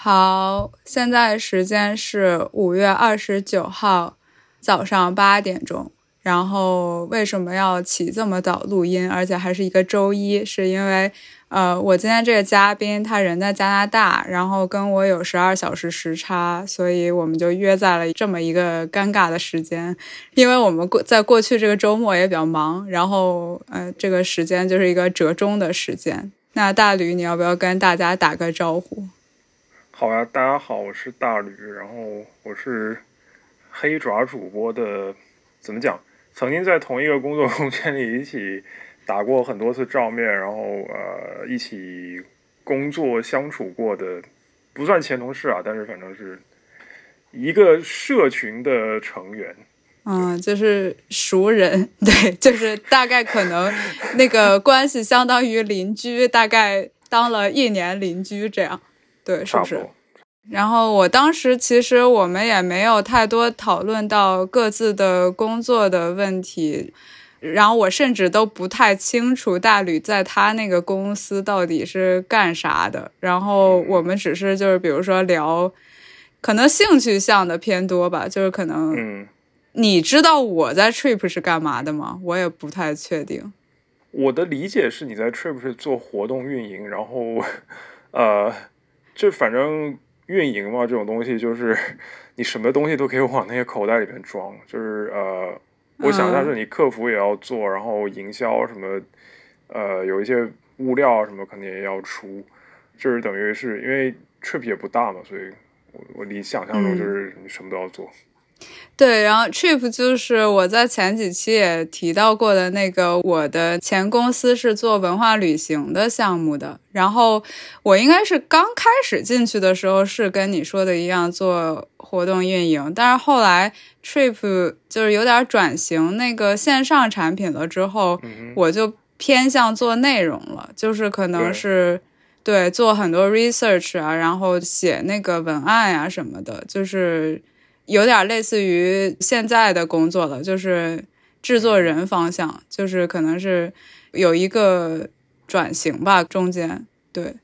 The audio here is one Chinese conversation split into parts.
好，现在时间是五月二十九号早上八点钟。然后为什么要起这么早录音，而且还是一个周一？是因为，呃，我今天这个嘉宾他人在加拿大，然后跟我有十二小时时差，所以我们就约在了这么一个尴尬的时间。因为我们过在过去这个周末也比较忙，然后，呃，这个时间就是一个折中的时间。那大吕，你要不要跟大家打个招呼？好呀，大家好，我是大吕，然后我是黑爪主播的，怎么讲？曾经在同一个工作空间里一起打过很多次照面，然后呃一起工作相处过的，不算前同事啊，但是反正是一个社群的成员。嗯，就是熟人，对，就是大概可能那个关系相当于邻居，大概当了一年邻居这样，对，是不是？然后我当时其实我们也没有太多讨论到各自的工作的问题，然后我甚至都不太清楚大吕在他那个公司到底是干啥的。然后我们只是就是比如说聊，可能兴趣向的偏多吧，就是可能，你知道我在 Trip 是干嘛的吗？我也不太确定。我的理解是你在 Trip 是做活动运营，然后，呃，就反正。运营嘛，这种东西就是 你什么东西都可以往那些口袋里面装。就是呃，我想象是你客服也要做，然后营销什么，呃，有一些物料什么肯定也要出。就是等于是因为 trip 也不大嘛，所以我我你想象中就是你什么都要做。对，然后 Trip 就是我在前几期也提到过的那个，我的前公司是做文化旅行的项目的。然后我应该是刚开始进去的时候是跟你说的一样做活动运营，但是后来 Trip 就是有点转型那个线上产品了之后，我就偏向做内容了，就是可能是对做很多 research 啊，然后写那个文案呀什么的，就是。有点类似于现在的工作了，就是制作人方向，就是可能是有一个转型吧，中间对，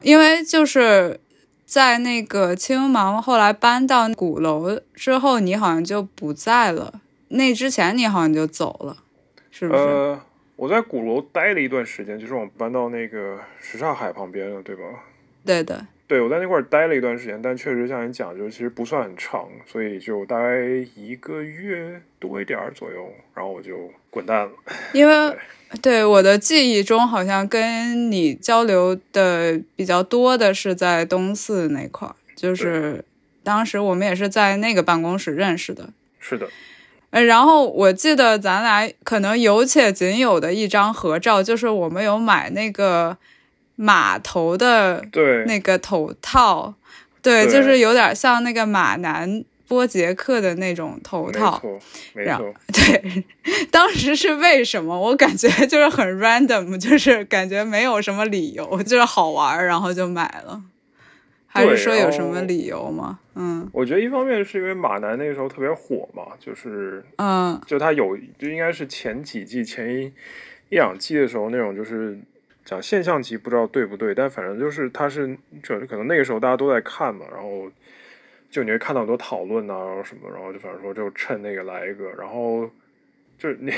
因为就是在那个青芒后来搬到鼓楼之后，你好像就不在了，那之前你好像就走了，是不是？呃，我在鼓楼待了一段时间，就是我们搬到那个什刹海旁边了，对吧？对的。对，我在那块儿待了一段时间，但确实像你讲，就其实不算很长，所以就大概一个月多一点儿左右，然后我就滚蛋了。因为对我的记忆中，好像跟你交流的比较多的是在东四那块儿，就是当时我们也是在那个办公室认识的。是的。呃，然后我记得咱俩可能有且仅有的一张合照，就是我们有买那个。码头的那个头套，对，就是有点像那个马南波杰克的那种头套，没错，对，当时是为什么？我感觉就是很 random，就是感觉没有什么理由，就是好玩，然后就买了。还是说有什么理由吗？嗯，我觉得一方面是因为马南那个时候特别火嘛，就是嗯，就他有就应该是前几季前一一两季的时候那种就是。讲现象级不知道对不对，但反正就是他是，就可能那个时候大家都在看嘛，然后就你会看到很多讨论啊，然后什么，然后就反正说就趁那个来一个，然后就是你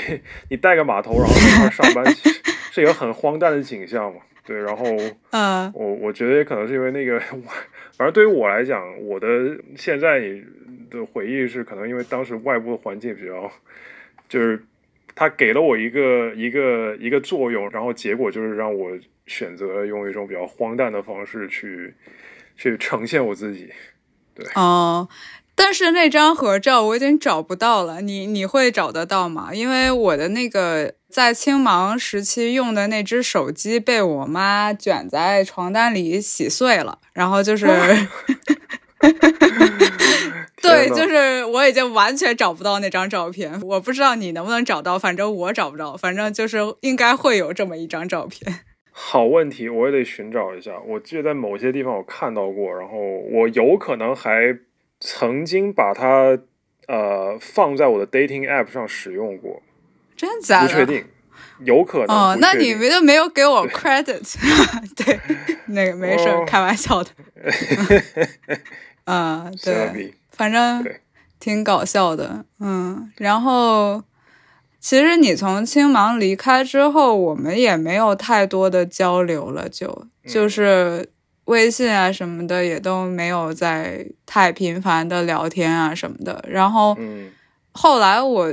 你带个码头，然后在那上班，是一个很荒诞的景象嘛，对，然后嗯，我我觉得也可能是因为那个，反正对于我来讲，我的现在的回忆是可能因为当时外部的环境比较就是。他给了我一个一个一个作用，然后结果就是让我选择用一种比较荒诞的方式去去呈现我自己。对哦，但是那张合照我已经找不到了，你你会找得到吗？因为我的那个在青芒时期用的那只手机被我妈卷在床单里洗碎了，然后就是。对，就是我已经完全找不到那张照片，我不知道你能不能找到，反正我找不着，反正就是应该会有这么一张照片。好问题，我也得寻找一下。我记得在某些地方我看到过，然后我有可能还曾经把它呃放在我的 dating app 上使用过。真假的？不确定，有可能。哦，那你们们就没有给我 credit？对，那个没事，哦开玩笑的。嗯，对，反正挺搞笑的。嗯，然后其实你从青芒离开之后，我们也没有太多的交流了，就就是微信啊什么的也都没有在太频繁的聊天啊什么的。然后嗯后来我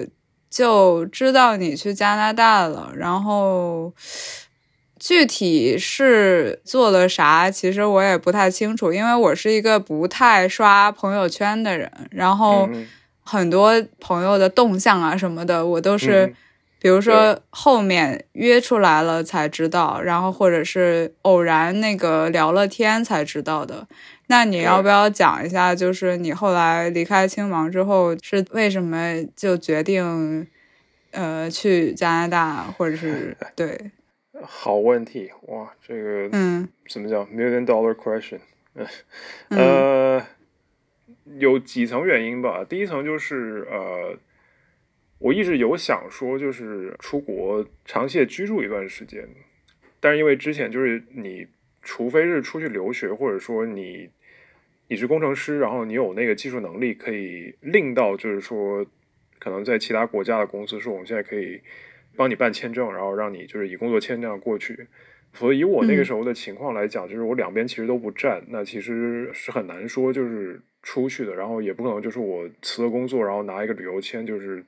就知道你去加拿大了，然后具体是做了啥，其实我也不太清楚，因为我是一个不太刷朋友圈的人，然后嗯很多朋友的动向啊什么的，我都是。嗯比如说后面约出来了才知道，然后或者是偶然那个聊了天才知道的。那你要不要讲一下，就是你后来离开青芒之后是为什么就决定，呃，去加拿大，或者是对，好问题哇，这个嗯怎么讲？Million dollar question。嗯呃，有几层原因吧。第一层就是呃，我一直有想说，就是出国长期的居住一段时间，但是因为之前就是你，除非是出去留学，或者说你你是工程师，然后你有那个技术能力，可以令到就是说，可能在其他国家的公司说，我们现在可以帮你办签证，然后让你就是以工作签证过去。所以以我那个时候的情况来讲，就是我两边其实都不占，那其实是很难说就是出去的，然后也不可能就是我辞了工作，然后拿一个旅游签，就是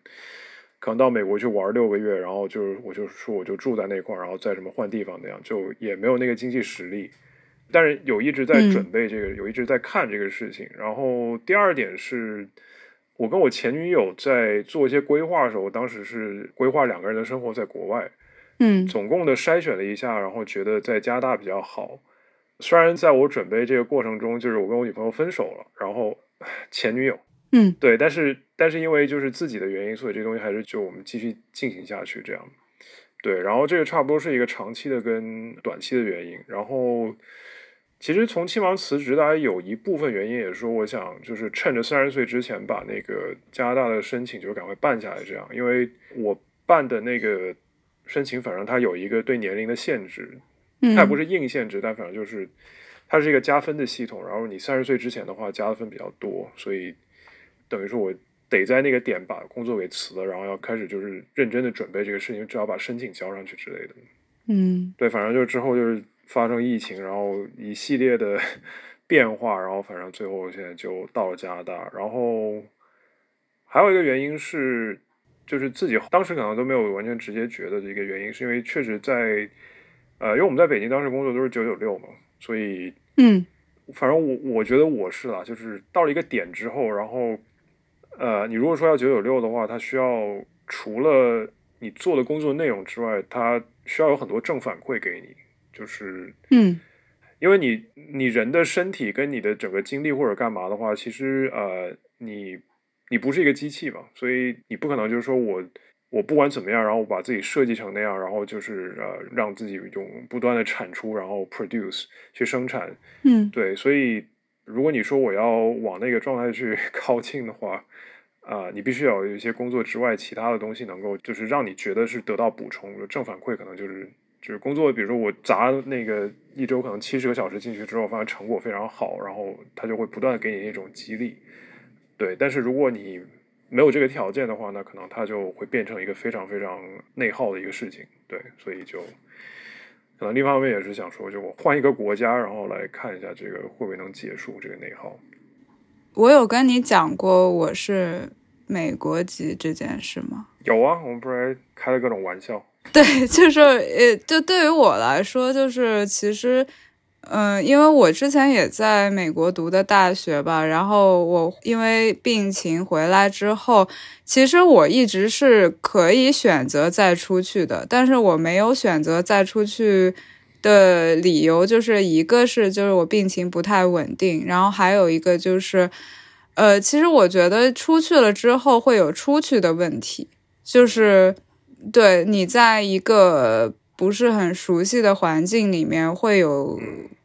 可能到美国去玩六个月，然后就是我就说我就住在那块儿，然后再什么换地方那样，就也没有那个经济实力。但是有一直在准备这个，有一直在看这个事情。然后第二点是，我跟我前女友在做一些规划的时候，我当时是规划两个人的生活在国外。嗯总共的筛选了一下，然后觉得在加拿大比较好。虽然在我准备这个过程中，就是我跟我女朋友分手了，然后前女友嗯对，但是但是因为就是自己的原因，所以这东西还是就我们继续进行下去这样。对，然后这个差不多是一个长期的跟短期的原因。然后其实从青芒辞职，大家有一部分原因也是说，我想就是趁着三十岁之前把那个加拿大的申请就赶快办下来，这样，因为我办的那个申请，反正它有一个对年龄的限制，嗯，它也不是硬限制，但反正就是它是一个加分的系统。然后你三十岁之前的话，加的分比较多，所以等于说我得在那个点把工作给辞了，然后要开始就是认真的准备这个事情，至少把申请交上去之类的。嗯对，反正就是之后就是发生疫情，然后一系列的 变化，然后反正最后现在就到了加拿大。然后还有一个原因是，就是自己当时可能都没有完全直接觉得的一个原因，是因为确实在呃，因为我们在北京当时工作都是九九六嘛，所以嗯反正我我觉得我是啦，就是到了一个点之后，然后呃，你如果说要九九六的话，它需要除了你做的工作内容之外，它需要有很多正反馈给你，就是嗯。因为你你人的身体跟你的整个精力或者干嘛的话，其实呃，你你不是一个机器嘛，所以你不可能就是说我我不管怎么样，然后我把自己设计成那样，然后就是呃让自己用不断的产出，然后 produce 去生产，嗯。对，所以如果你说我要往那个状态去 靠近的话，啊、你必须要有一些工作之外其他的东西能够，就是让你觉得是得到补充正反馈，可能就是就是工作，比如说我砸那个一周可能七十个小时进去之后，发现成果非常好，然后他就会不断的给你一种激励，对。但是如果你没有这个条件的话，那可能它就会变成一个非常非常内耗的一个事情，对，所以就。可能另一方面也是想说，就我换一个国家，然后来看一下这个会不会能结束这个内耗。我有跟你讲过我是美国籍这件事吗？有啊，我们不是还开了各种玩笑。对，就是呃，就对于我来说，就是其实，嗯、因为我之前也在美国读的大学吧，然后我因为病情回来之后，其实我一直是可以选择再出去的，但是我没有选择再出去的理由，就是一个是就是我病情不太稳定，然后还有一个就是，呃，其实我觉得出去了之后会有出去的问题，就是。对你在一个不是很熟悉的环境里面，会有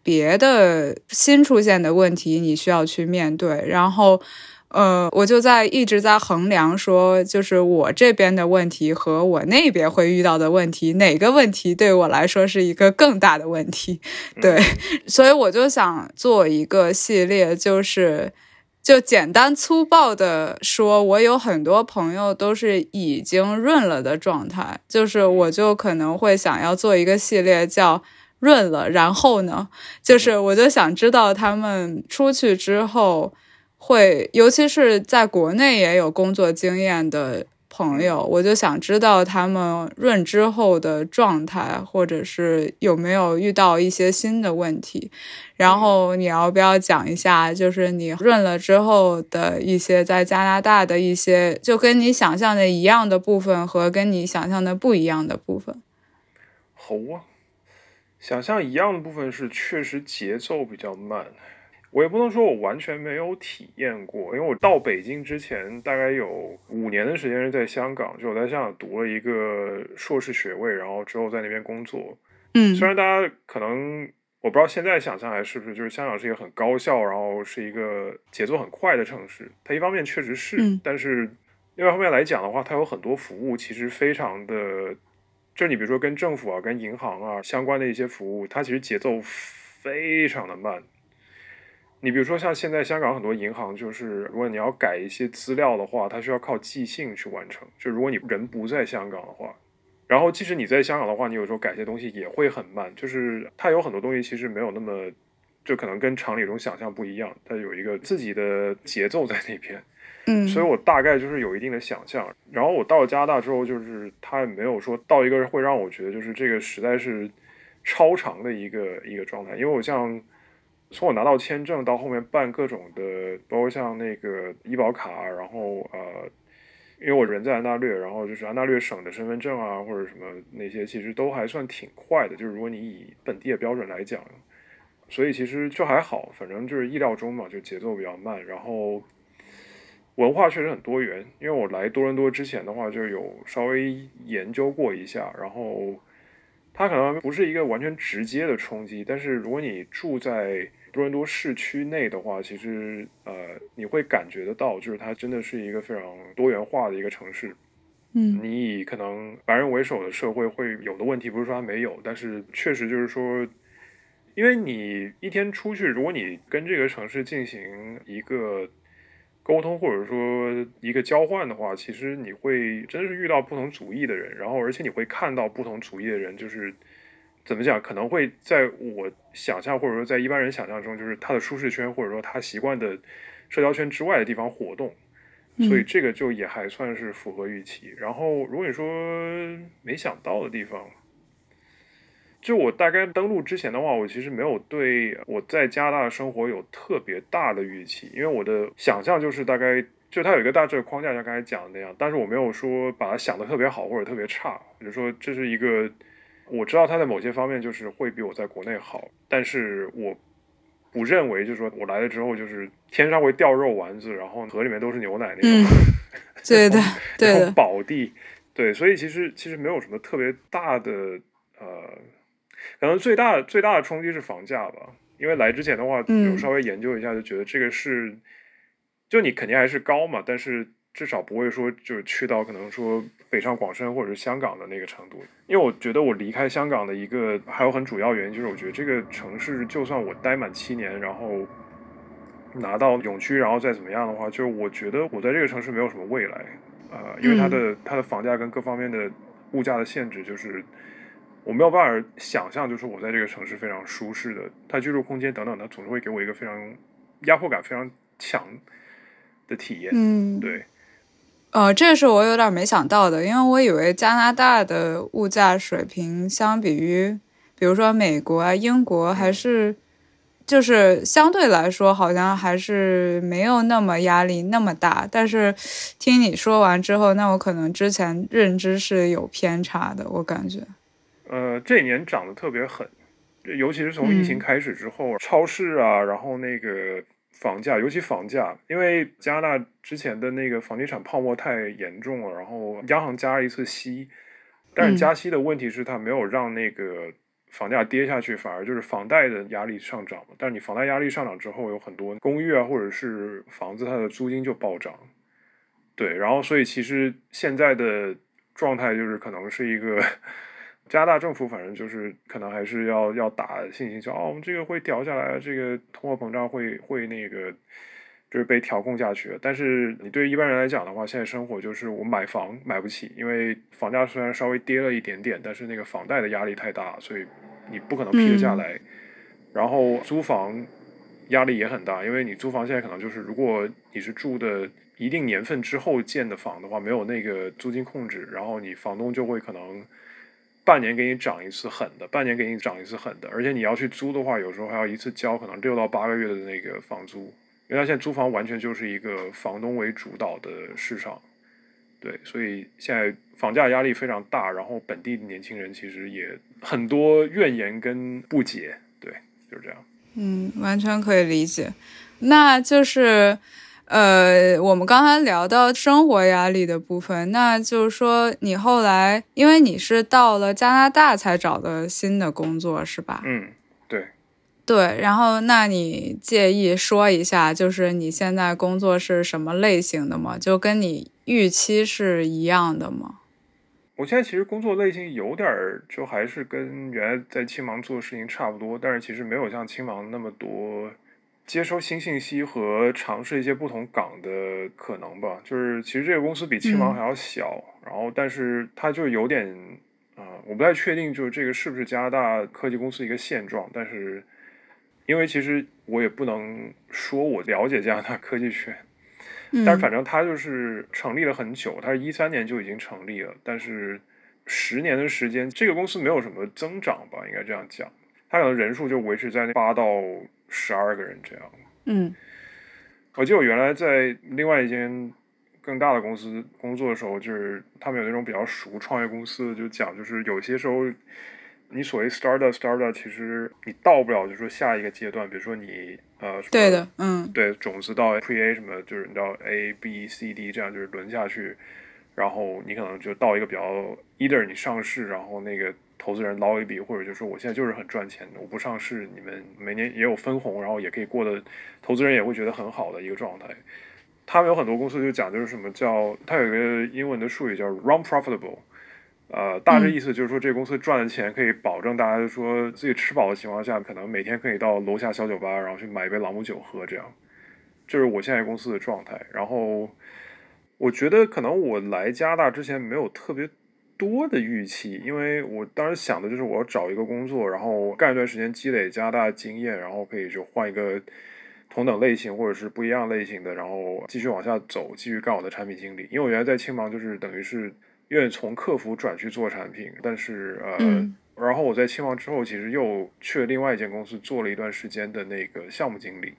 别的新出现的问题，你需要去面对。然后呃，我就在一直在衡量说，就是我这边的问题和我那边会遇到的问题，哪个问题对我来说是一个更大的问题？对，所以我就想做一个系列，就是就简单粗暴的说，我有很多朋友都是已经润了的状态，就是我就可能会想要做一个系列叫润了，然后呢，就是我就想知道他们出去之后。会，尤其是在国内也有工作经验的朋友，我就想知道他们润之后的状态，或者是有没有遇到一些新的问题。然后你要不要讲一下，就是你润了之后的一些在加拿大的一些，就跟你想象的一样的部分和跟你想象的不一样的部分？好啊，想象一样的部分是确实节奏比较慢。我也不能说我完全没有体验过，因为我到北京之前大概有五年的时间是在香港，就我在香港读了一个硕士学位，然后之后在那边工作。嗯，虽然大家可能我不知道现在想象还是不是，就是香港是一个很高效，然后是一个节奏很快的城市。它一方面确实是，但是另外一方面来讲的话，它有很多服务其实非常的，就你比如说跟政府啊、跟银行啊相关的一些服务，它其实节奏非常的慢。你比如说，像现在香港很多银行，就是如果你要改一些资料的话，它需要靠寄信去完成。就如果你人不在香港的话，然后即使你在香港的话，你有时候改些东西也会很慢。就是它有很多东西其实没有那么，就可能跟常理中想象不一样，它有一个自己的节奏在那边。嗯，所以我大概就是有一定的想象。然后我到了加拿大之后，就是它也没有说到一个会让我觉得就是这个实在是超长的一个一个状态，因为我像。从我拿到签证到后面办各种的，包括像那个医保卡，然后呃，因为我人在安大略，然后就是安大略省的身份证啊，或者什么那些，其实都还算挺快的。就是如果你以本地的标准来讲，所以其实就还好，反正就是意料中嘛，就节奏比较慢。然后文化确实很多元，因为我来多伦多之前的话，就有稍微研究过一下，然后它可能不是一个完全直接的冲击，但是如果你住在多伦多市区内的话，其实呃，你会感觉得到，就是它真的是一个非常多元化的一个城市。嗯，你以可能白人为首的社会会有的问题，不是说它没有，但是确实就是说，因为你一天出去，如果你跟这个城市进行一个沟通，或者说一个交换的话，其实你会真的是遇到不同族裔的人，然后而且你会看到不同族裔的人，就是。怎么讲？可能会在我想象，或者说在一般人想象中，就是他的舒适圈，或者说他习惯的社交圈之外的地方活动，所以这个就也还算是符合预期。然后，如果你说没想到的地方，就我大概登录之前的话，我其实没有对我在加拿大的生活有特别大的预期，因为我的想象就是大概就它有一个大致的框架，像刚才讲的那样，但是我没有说把它想的特别好或者特别差，比如说这是一个。我知道他在某些方面就是会比我在国内好，但是我不认为就是说我来了之后就是天上会掉肉丸子，然后河里面都是牛奶那种，对的，对的，宝地，对，所以其实其实没有什么特别大的呃，可能最大最大的冲击是房价吧，因为来之前的话有稍微研究一下，就觉得这个是就你肯定还是高嘛，但是。至少不会说就是去到可能说北上广深或者是香港的那个程度，因为我觉得我离开香港的一个还有很主要原因就是我觉得这个城市就算我待满七年，然后拿到永居，然后再怎么样的话，就是我觉得我在这个城市没有什么未来，呃，因为它的它的房价跟各方面的物价的限制，就是我没有办法想象，就是我在这个城市非常舒适的，它居住空间等等，它总是会给我一个非常压迫感非常强的体验，嗯，对。呃，这是我有点没想到的，因为我以为加拿大的物价水平相比于，比如说美国啊、英国，还是就是相对来说好像还是没有那么压力那么大。但是听你说完之后，那我可能之前认知是有偏差的，我感觉。呃，这一年涨得特别狠，尤其是从疫情开始之后，超市啊，然后那个。房价，尤其房价，因为加拿大之前的那个房地产泡沫太严重了，然后央行加了一次息，但是加息的问题是它没有让那个房价跌下去，反而就是房贷的压力上涨嘛。但是你房贷压力上涨之后，有很多公寓啊或者是房子，它的租金就暴涨。对，然后所以其实现在的状态就是可能是一个加拿大政府，反正就是可能还是要要打信心说，哦，我们这个会调下来，这个通货膨胀会会那个就是被调控下去。但是你对于一般人来讲的话，现在生活就是我买房买不起，因为房价虽然稍微跌了一点点，但是那个房贷的压力太大，所以你不可能批得下来。然后租房压力也很大，因为你租房现在可能就是如果你是住的。一定年份之后建的房的话，没有那个租金控制，然后你房东就会可能半年给你涨一次狠的，半年给你涨一次狠的，而且你要去租的话，有时候还要一次交可能六到八个月的那个房租，因为他现在租房完全就是一个房东为主导的市场，对，所以现在房价压力非常大，然后本地的年轻人其实也很多怨言跟不解，对，就是这样。嗯，完全可以理解，那就是。呃，我们刚才聊到生活压力的部分，那就是说你后来，因为你是到了加拿大才找的新的工作，是吧？嗯，对，对。然后，那你介意说一下，就是你现在工作是什么类型的吗？就跟你预期是一样的吗？我现在其实工作类型有点儿，就还是跟原来在青芒做的事情差不多，但是其实没有像青芒那么多。接收新信息和尝试一些不同岗的可能吧，就是其实这个公司比青芒还要小，然后但是它就有点啊，我不太确定，就是这个是不是加拿大科技公司一个现状，但是因为其实我也不能说我了解加拿大科技圈，但是反正它就是成立了很久，它是一三年就已经成立了，但是十年的时间，这个公司没有什么增长吧，应该这样讲，它可能人数就维持在八到。十二个人这样。嗯，我记得我原来在另外一间更大的公司工作的时候，就是他们有那种比较熟创业公司，就讲就是有些时候，你所谓 startup startup，其实你到不了，就是说下一个阶段，比如说你呃，对的，嗯，对，种子到 pre A 什么，就是你知道 A B C D 这样就是轮下去，然后你可能就到一个比较 either 你上市，然后那个。投资人捞一笔，或者就说我现在就是很赚钱的，我不上市，你们每年也有分红，然后也可以过得，投资人也会觉得很好的一个状态。他们有很多公司就讲就是什么叫，它有一个英文的术语叫 run profitable，呃，大致意思就是说这个公司赚的钱可以保证大家说自己吃饱的情况下，可能每天可以到楼下小酒吧，然后去买一杯朗姆酒喝，这样，这是我现在公司的状态。然后我觉得可能我来加拿大之前没有特别。多的预期，因为我当时想的就是我要找一个工作，然后干一段时间积累加大经验，然后可以就换一个同等类型或者是不一样类型的，然后继续往下走，继续干我的产品经理。因为我原来在青芒就是等于是愿意从客服转去做产品，但是呃，然后我在青芒之后，其实又去了另外一间公司做了一段时间的那个项目经理。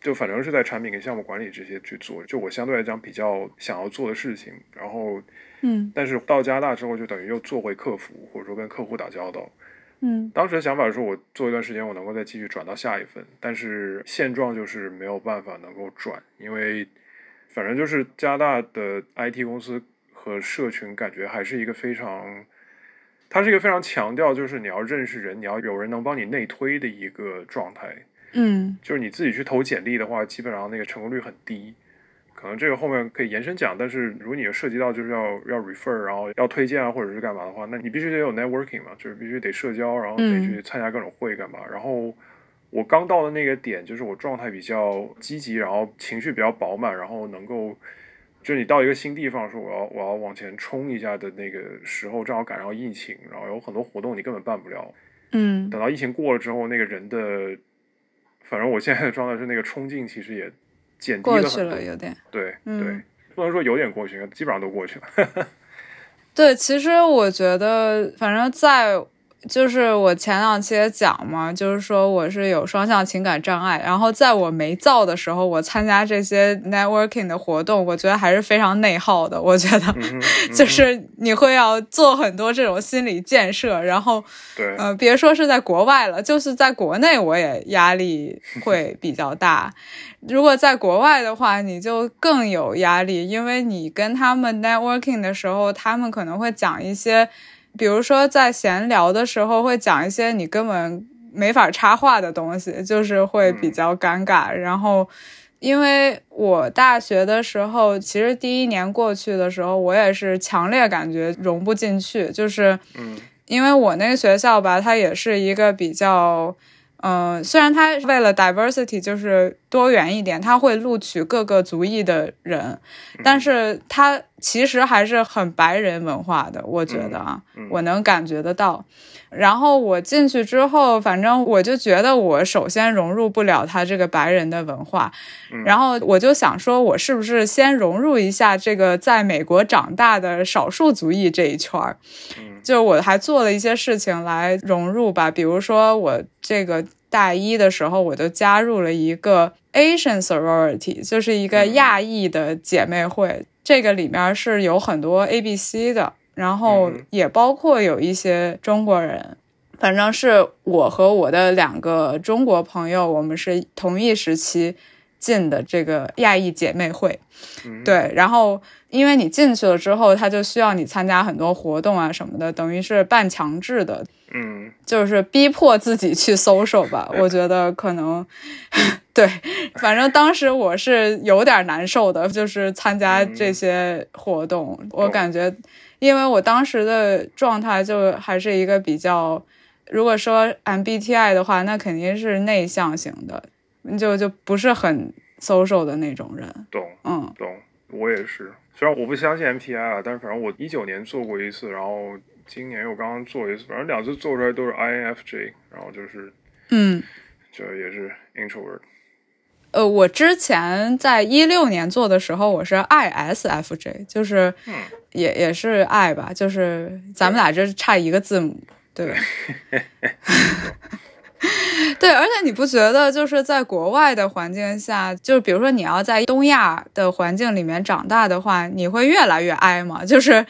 就反正是在产品跟项目管理这些去做，就我相对来讲比较想要做的事情。然后，嗯，但是到加拿大之后，就等于又做回客服，或者说跟客户打交道。嗯，当时的想法是我做一段时间，我能够再继续转到下一份。但是现状就是没有办法能够转，因为反正就是加拿大的 IT 公司和社群感觉还是一个非常，它是一个非常强调就是你要认识人，你要有人能帮你内推的一个状态。嗯，就是你自己去投简历的话，基本上那个成功率很低。可能这个后面可以延伸讲，但是如果你涉及到就是要要 refer，然后要推荐啊，或者是干嘛的话，那你必须得有 networking 嘛，就是必须得社交，然后得去参加各种会干嘛。然后我刚到的那个点，就是我状态比较积极，然后情绪比较饱满，然后能够就是你到一个新地方说我要我要往前冲一下的那个时候，正好赶上疫情，然后有很多活动你根本办不了。嗯，等到疫情过了之后，那个人的。反正我现在的状态是，那个冲劲其实也减低了很多，有点对对，不能说有点过去，基本上都过去了。对，其实我觉得，反正在。就是我前两期也讲嘛，就是说我是有双向情感障碍，然后在我没造的时候，我参加这些 networking 的活动，我觉得还是非常内耗的。我觉得 就是你会要做很多这种心理建设，然后对，呃，别说是在国外了，就是在国内我也压力会比较大。如果在国外的话，你就更有压力，因为你跟他们 networking 的时候，他们可能会讲一些。比如说在闲聊的时候会讲一些你根本没法插话的东西，就是会比较尴尬。然后，因为我大学的时候，其实第一年过去的时候，我也是强烈感觉融不进去，就是因为我那个学校吧，它也是一个比较。嗯，虽然它为了 diversity 就是多元一点，他会录取各个族裔的人，但是他其实还是很白人文化的，我觉得啊，我能感觉得到。然后我进去之后，反正我就觉得我首先融入不了他这个白人的文化，然后我就想说，我是不是先融入一下这个在美国长大的少数族裔这一圈儿？就我还做了一些事情来融入吧，比如说我这个大一的时候，我就加入了一个 Asian sorority，就是一个亚裔的姐妹会，这个里面是有很多 A B C 的。然后也包括有一些中国人，反正是我和我的两个中国朋友，我们是同一时期进的这个亚裔姐妹会。对，然后因为你进去了之后，他就需要你参加很多活动啊什么的，等于是半强制的。嗯，就是逼迫自己去 social 吧。我觉得可能 对，反正当时我是有点难受的，就是参加这些活动，我感觉。因为我当时的状态就还是一个比较，如果说 MBTI 的话，那肯定是内向型的，就就不是很 social 的那种人。懂，嗯，懂。我也是，虽然我不相信 MBTI 啊，但是反正我一九年做过一次，然后今年我刚刚做一次，反正两次做出来都是 INFJ，然后就是，嗯，就也是 introvert。呃，我之前在一六年做的时候，我是 ISFJ，就是也也是 I 吧，就是咱们俩这差一个字母，对，对，而且你不觉得就是在国外的环境下，就是比如说你要在东亚的环境里面长大的话，你会越来越 I 吗？就是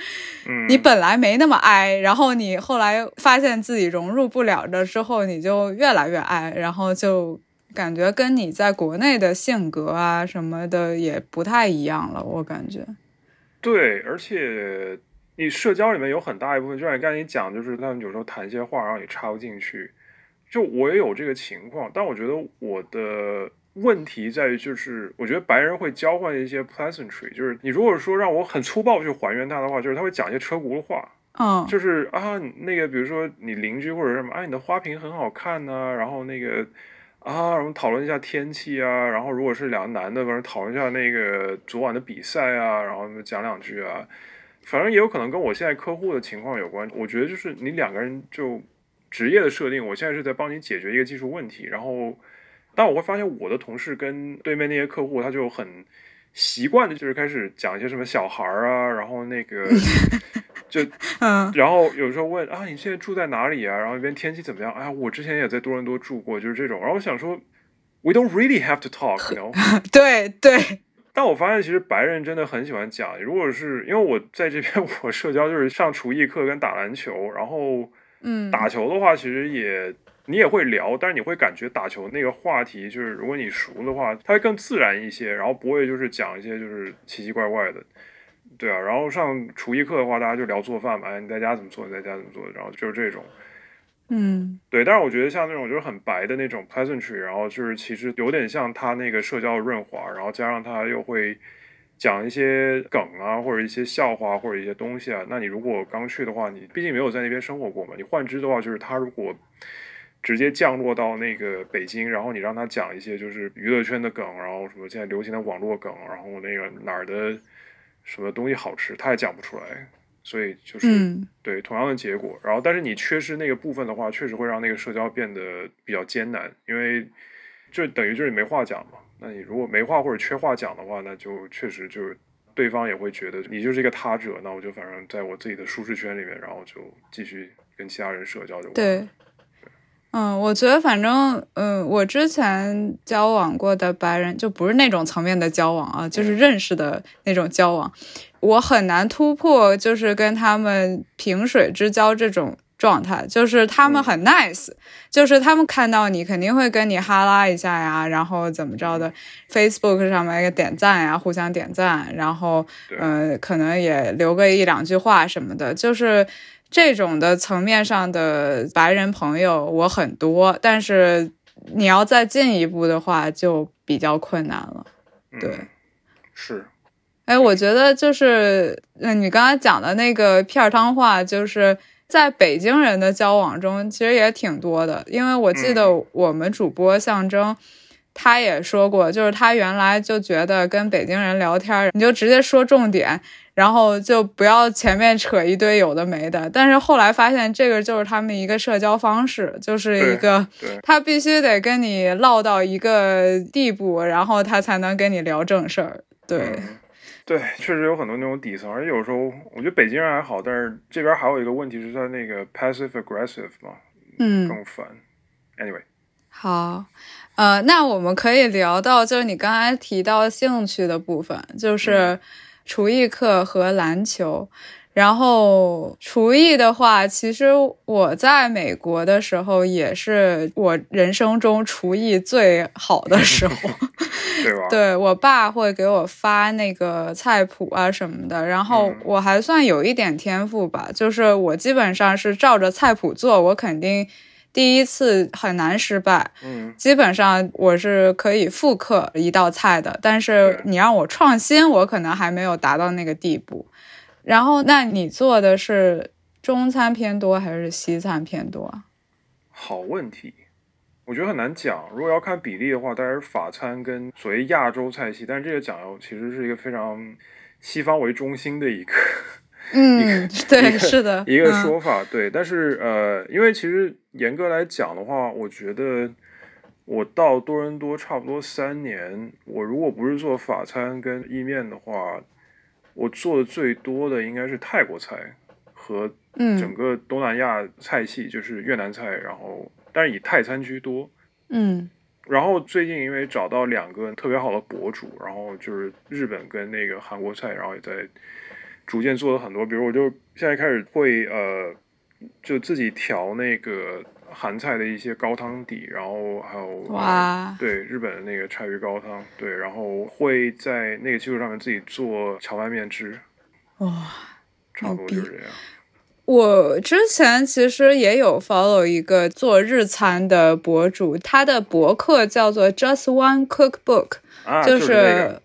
你本来没那么 I，然后你后来发现自己融入不了的之后，你就越来越 I，然后就。感觉跟你在国内的性格啊什么的也不太一样了，我感觉。对，而且你社交里面有很大一部分，就像你刚才讲，就是他们有时候谈一些话，然后你插不进去。就我也有这个情况，但我觉得我的问题在于，就是我觉得白人会交换一些 pleasantry，就是你如果说让我很粗暴去还原他的话，就是他会讲一些车轱辘话，嗯，就是啊，那个比如说你邻居或者什么，啊，你的花瓶很好看呢，然后那个。啊，我们讨论一下天气啊，然后如果是两个男的，反正讨论一下那个昨晚的比赛啊，然后讲两句啊，反正也有可能跟我现在客户的情况有关。我觉得就是你两个人就职业的设定，我现在是在帮你解决一个技术问题，然后但我会发现我的同事跟对面那些客户，他就很习惯的，就是开始讲一些什么小孩儿啊，然后那个。就，嗯，然后有时候问啊，你现在住在哪里啊？然后那边天气怎么样？哎呀，我之前也在多伦多住过，就是这种。然后我想说，We don't really have to talk，you know？对 对。但我发现其实白人真的很喜欢讲。如果是因为我在这边，我社交就是上厨艺课跟打篮球。然后，嗯，打球的话，其实也你也会聊，但是你会感觉打球那个话题，就是如果你熟的话，它会更自然一些，然后不会就是讲一些就是奇奇怪怪的。对啊，然后上厨艺课的话，大家就聊做饭嘛，哎，你在家怎么做？你在家怎么做？然后就是这种，嗯，对。但是我觉得像那种就是很白的那种 pleasantry，然后就是其实有点像他那个社交的润滑，然后加上他又会讲一些梗啊，或者一些笑话，或者一些东西啊。那你如果刚去的话，你毕竟没有在那边生活过嘛，你换之的话，就是他如果直接降落到那个北京，然后你让他讲一些就是娱乐圈的梗，然后什么现在流行的网络梗，然后那个哪儿的。什么东西好吃，他也讲不出来，所以就是对同样的结果。然后，但是你缺失那个部分的话，确实会让那个社交变得比较艰难，因为就等于就是你没话讲嘛。那你如果没话或者缺话讲的话，那就确实就是对方也会觉得你就是一个他者。那我就反正在我自己的舒适圈里面，然后就继续跟其他人社交就对。嗯，我觉得反正，嗯，我之前交往过的白人就不是那种层面的交往啊，就是认识的那种交往，我很难突破，就是跟他们萍水之交这种状态。就是他们很 nice，就是他们看到你肯定会跟你哈拉一下呀，然后怎么着的，Facebook 上面一个点赞呀，互相点赞，然后，嗯，可能也留个一两句话什么的，就是。这种的层面上的白人朋友我很多，但是你要再进一步的话，就比较困难了。对，是。哎，我觉得就是，嗯，你刚才讲的那个片儿汤话，就是在北京人的交往中，其实也挺多的。因为我记得我们主播象征，他也说过，就是他原来就觉得跟北京人聊天，你就直接说重点，然后就不要前面扯一堆有的没的。但是后来发现，这个就是他们一个社交方式，就是一个他必须得跟你唠到一个地步，然后他才能跟你聊正事儿。对。对，确实有很多那种底层，而且有时候我觉得北京人还好，但是这边还有一个问题是他那个 passive aggressive 嘛，嗯，更烦。Anyway，好，呃，那我们可以聊到就是你刚才提到兴趣的部分，就是厨艺课和篮球。然后厨艺的话，其实我在美国的时候也是我人生中厨艺最好的时候，对吧？对我爸会给我发那个菜谱啊什么的，然后我还算有一点天赋吧，就是我基本上是照着菜谱做，我肯定第一次很难失败，嗯，基本上我是可以复刻一道菜的，但是你让我创新，我可能还没有达到那个地步。然后，那你做的是中餐偏多还是西餐偏多？好问题，我觉得很难讲。如果要看比例的话，当然是法餐跟所谓亚洲菜系。但是这个讲究其实是一个非常西方为中心的一个，嗯，对，是的，一个说法。对，但是呃，因为其实严格来讲的话，我觉得我到多伦多差不多三年，我如果不是做法餐跟意面的话。我做的最多的应该是泰国菜和整个东南亚菜系，就是越南菜，然后但是以泰餐居多。嗯，然后最近因为找到两个特别好的博主，然后就是日本跟那个韩国菜，然后也在逐渐做了很多。比如我就现在开始会呃，就自己调那个。韩菜的一些高汤底，然后还有哇，对日本的那个柴鱼高汤，对，然后会在那个基础上面自己做荞麦面汁，哇，差不多就是这样。我之前其实也有 follow 一个做日餐的博主，他的博客叫做 Just One Cookbook，就是。就是那个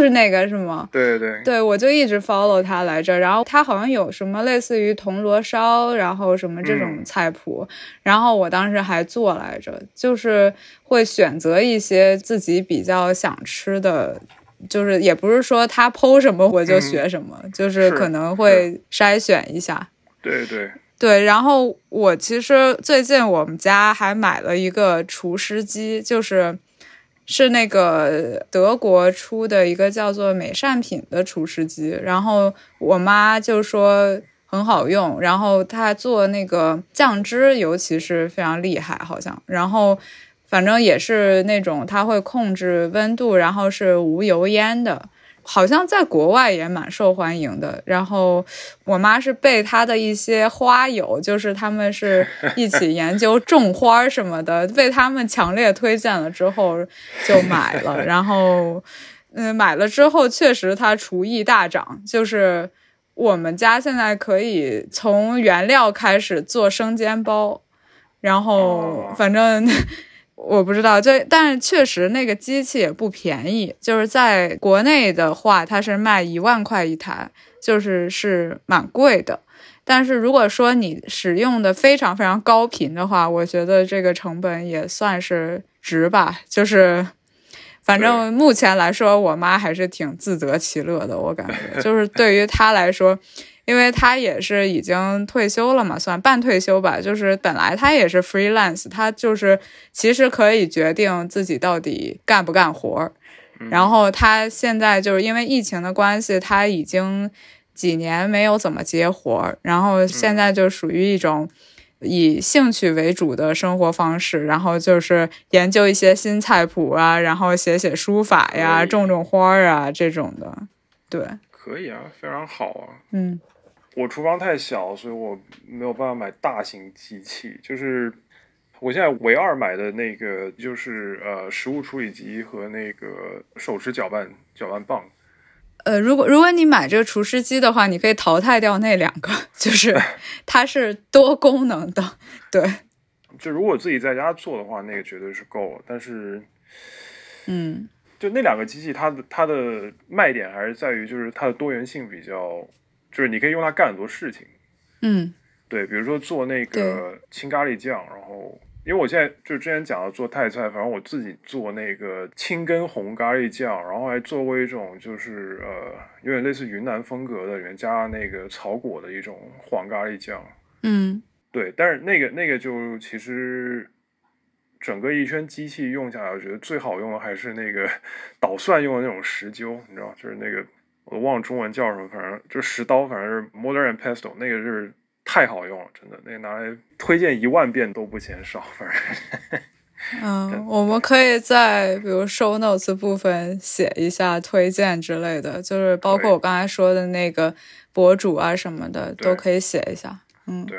是那个是吗？对对对，我就一直 follow 他来着。然后他好像有什么类似于铜锣烧，然后什么这种菜谱。然后我当时还做来着，就是会选择一些自己比较想吃的，就是也不是说他剖什么我就学什么，就是可能会筛选一下。对对对。然后我其实最近我们家还买了一个厨师机，就是。是那个德国出的一个叫做美善品的厨师机，然后我妈就说很好用，然后她做那个酱汁尤其是非常厉害，好像，然后反正也是那种它会控制温度，然后是无油烟的。好像在国外也蛮受欢迎的。然后我妈是被她的一些花友，就是他们是一起 研究种花什么的，被他们强烈推荐了之后就买了。然后，嗯，买了之后确实她厨艺大涨，就是我们家现在可以从原料开始做生煎包，然后反正。我不知道，就但是确实那个机器也不便宜，就是在国内的话，它是卖一万块一台，就是是蛮贵的。但是如果说你使用的非常非常高频的话，我觉得这个成本也算是值吧。就是反正目前来说，我妈还是挺自得其乐的，我感觉就是对于她来说。因为他也是已经退休了嘛，算半退休吧。就是本来他也是 freelance，他就是其实可以决定自己到底干不干活儿。然后他现在就是因为疫情的关系，他已经几年没有怎么接活儿。然后现在就属于一种以兴趣为主的生活方式，然后就是研究一些新菜谱啊，然后写写书法呀，种种花儿啊这种的。对，可以啊，非常好啊。嗯。我厨房太小，所以我没有办法买大型机器。就是我现在唯二买的那个，就是呃，食物处理机和那个手持搅拌搅拌棒。呃，如果如果你买这个厨师机的话，你可以淘汰掉那两个，就是 它是多功能的。对，就如果自己在家做的话，那个绝对是够了。但是，嗯，就那两个机器，它的它的卖点还是在于，就是它的多元性比较，就是你可以用它干很多事情。嗯，对，比如说做那个青咖喱酱，然后。因为我现在就之前讲到做泰菜，反正我自己做那个青根红咖喱酱，然后还做过一种就是呃有点类似云南风格的，里面加那个草果的一种黄咖喱酱。嗯，对，但是那个那个就其实整个一圈机器用下来，我觉得最好用的还是那个 捣蒜用的那种石臼，你知道，就是那个我忘了中文叫什么，反正就石刀，反正是 mortar and pestle，那个是。太好用了，真的，那个拿来推荐一万遍都不嫌少。反正，嗯，我们可以在比如 show notes 部分写一下推荐之类的，就是包括我刚才说的那个博主啊什么的，都可以写一下。嗯，对。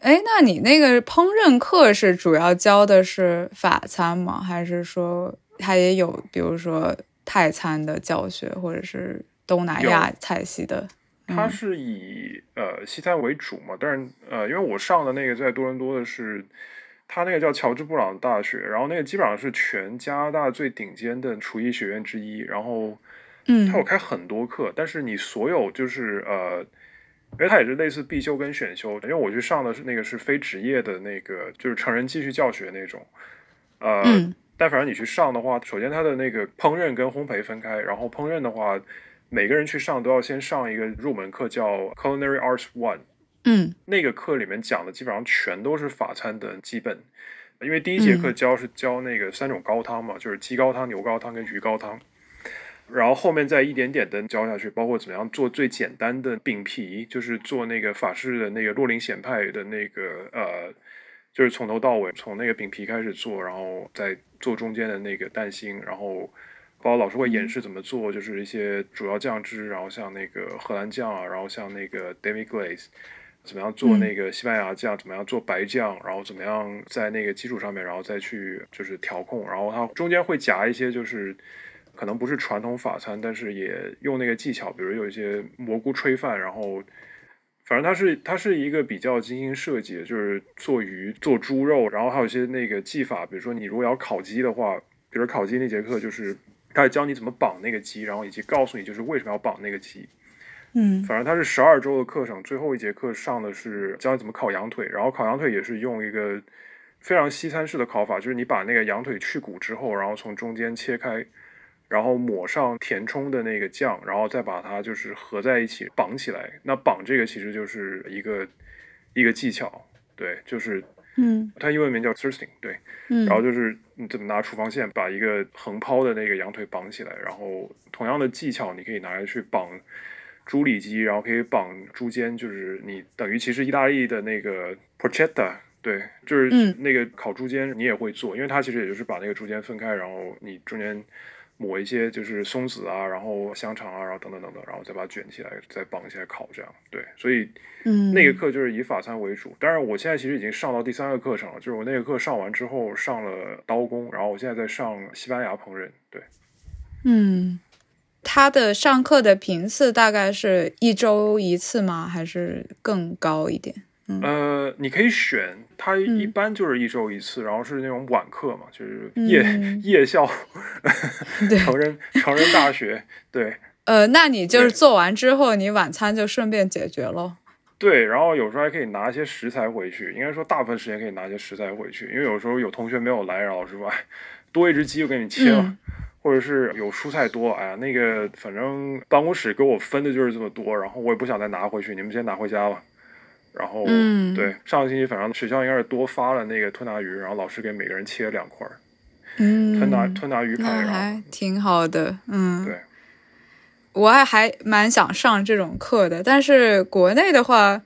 哎，那你那个烹饪课是主要教的是法餐吗？还是说它也有，比如说泰餐的教学，或者是东南亚菜系的？它是以呃西餐为主嘛，但是呃，因为我上的那个在多伦多的是，它那个叫乔治布朗大学，然后那个基本上是全加拿大最顶尖的厨艺学院之一，然后嗯，它有开很多课，但是你所有就是呃，因为它也是类似必修跟选修，因为我去上的是那个是非职业的那个，就是成人继续教学那种，呃，但反正你去上的话，首先它的那个烹饪跟烘焙分开，然后烹饪的话。每个人去上都要先上一个入门课，叫 Culinary Arts One。嗯，那个课里面讲的基本上全都是法餐的基本，因为第一节课教是教那个三种高汤嘛，就是鸡高汤、牛高汤跟鱼高汤，然后后面再一点点的教下去，包括怎么样做最简单的饼皮，就是做那个法式的那个洛林咸派的那个呃，就是从头到尾从那个饼皮开始做，然后再做中间的那个蛋心，然后。包括老师会演示怎么做，就是一些主要酱汁，然后像那个荷兰酱啊，然后像那个 demi glaze，怎么样做那个西班牙酱，怎么样做白酱，然后怎么样在那个基础上面，然后再去就是调控，然后它中间会夹一些就是可能不是传统法餐，但是也用那个技巧，比如有一些蘑菇炊饭，然后反正它是它是一个比较精心设计的，就是做鱼、做猪肉，然后还有一些那个技法，比如说你如果要烤鸡的话，比如烤鸡那节课就是。他教你怎么绑那个鸡，然后以及告诉你就是为什么要绑那个鸡。嗯，反正它是十二周的课程，最后一节课上的是教你怎么烤羊腿，然后烤羊腿也是用一个非常西餐式的烤法，就是你把那个羊腿去骨之后，然后从中间切开，然后抹上填充的那个酱，然后再把它就是合在一起绑起来。那绑这个其实就是一个一个技巧，对，就是。嗯，它英文名叫 thirsting，对，嗯，然后就是你怎么拿厨房线把一个横抛的那个羊腿绑起来，然后同样的技巧你可以拿来去绑猪里脊，然后可以绑猪肩，就是你等于其实意大利的那个 porchetta，对，就是那个烤猪肩你也会做，因为它其实也就是把那个猪肩分开，然后你中间。抹一些就是松子啊，然后香肠啊，然后等等等等，然后再把它卷起来，再绑起来烤，这样对。所以，嗯，那个课就是以法餐为主。当然，我现在其实已经上到第三个课程了，就是我那个课上完之后上了刀工，然后我现在在上西班牙烹饪。对，嗯，他的上课的频次大概是一周一次吗？还是更高一点？呃，你可以选，它一般就是一周一次，然后是那种晚课嘛，就是夜 夜校，成人成人大学，对。呃，那你就是做完之后，你晚餐就顺便解决了。对，然后有时候还可以拿一些食材回去，应该说大部分时间可以拿一些食材回去，因为有时候有同学没有来，然后老师说多一只鸡就给你切了，或者是有蔬菜多，哎呀，那个反正办公室给我分的就是这么多，然后我也不想再拿回去，你们先拿回家吧。然后，对，上个星期反正学校应该是多发了那个吞拿鱼，然后老师给每个人切了两块儿，嗯，吞拿吞拿鱼排，还挺好的，嗯，对，我还还蛮想上这种课的，但是国内的话，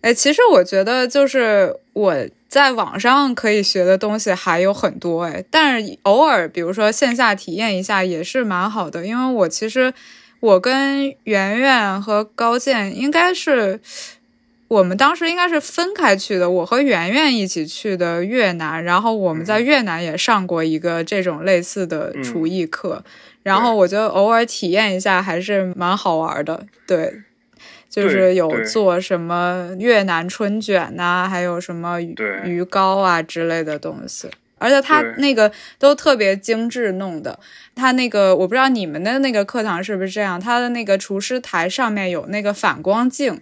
哎，其实我觉得就是我在网上可以学的东西还有很多，哎，但是偶尔比如说线下体验一下也是蛮好的，因为我其实我跟圆圆和高健应该是。我们当时应该是分开去的，我和圆圆一起去的越南，然后我们在越南也上过一个这种类似的厨艺课，然后我就偶尔体验一下，还是蛮好玩的。对，就是有做什么越南春卷呐，还有什么鱼糕啊之类的东西，而且他那个都特别精致弄的。他那个我不知道你们的那个课堂是不是这样，他的那个厨师台上面有那个反光镜。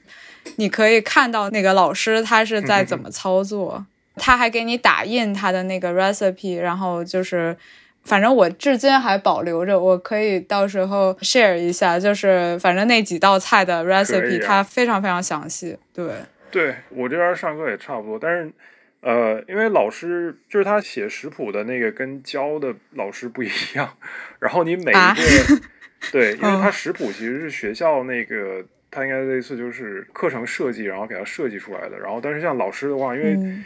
你可以看到那个老师他是在怎么操作，他还给你打印他的那个 recipe，然后就是，反正我至今还保留着，我可以到时候 share 一下，就是反正那几道菜的 recipe，它非常非常详细。对，对我这边上课也差不多，但是呃，因为老师就是他写食谱的那个跟教的老师不一样，然后你每一个 对，因为他食谱其实是学校那个。它应该类似就是课程设计，然后给它设计出来的。然后，但是像老师的话，因为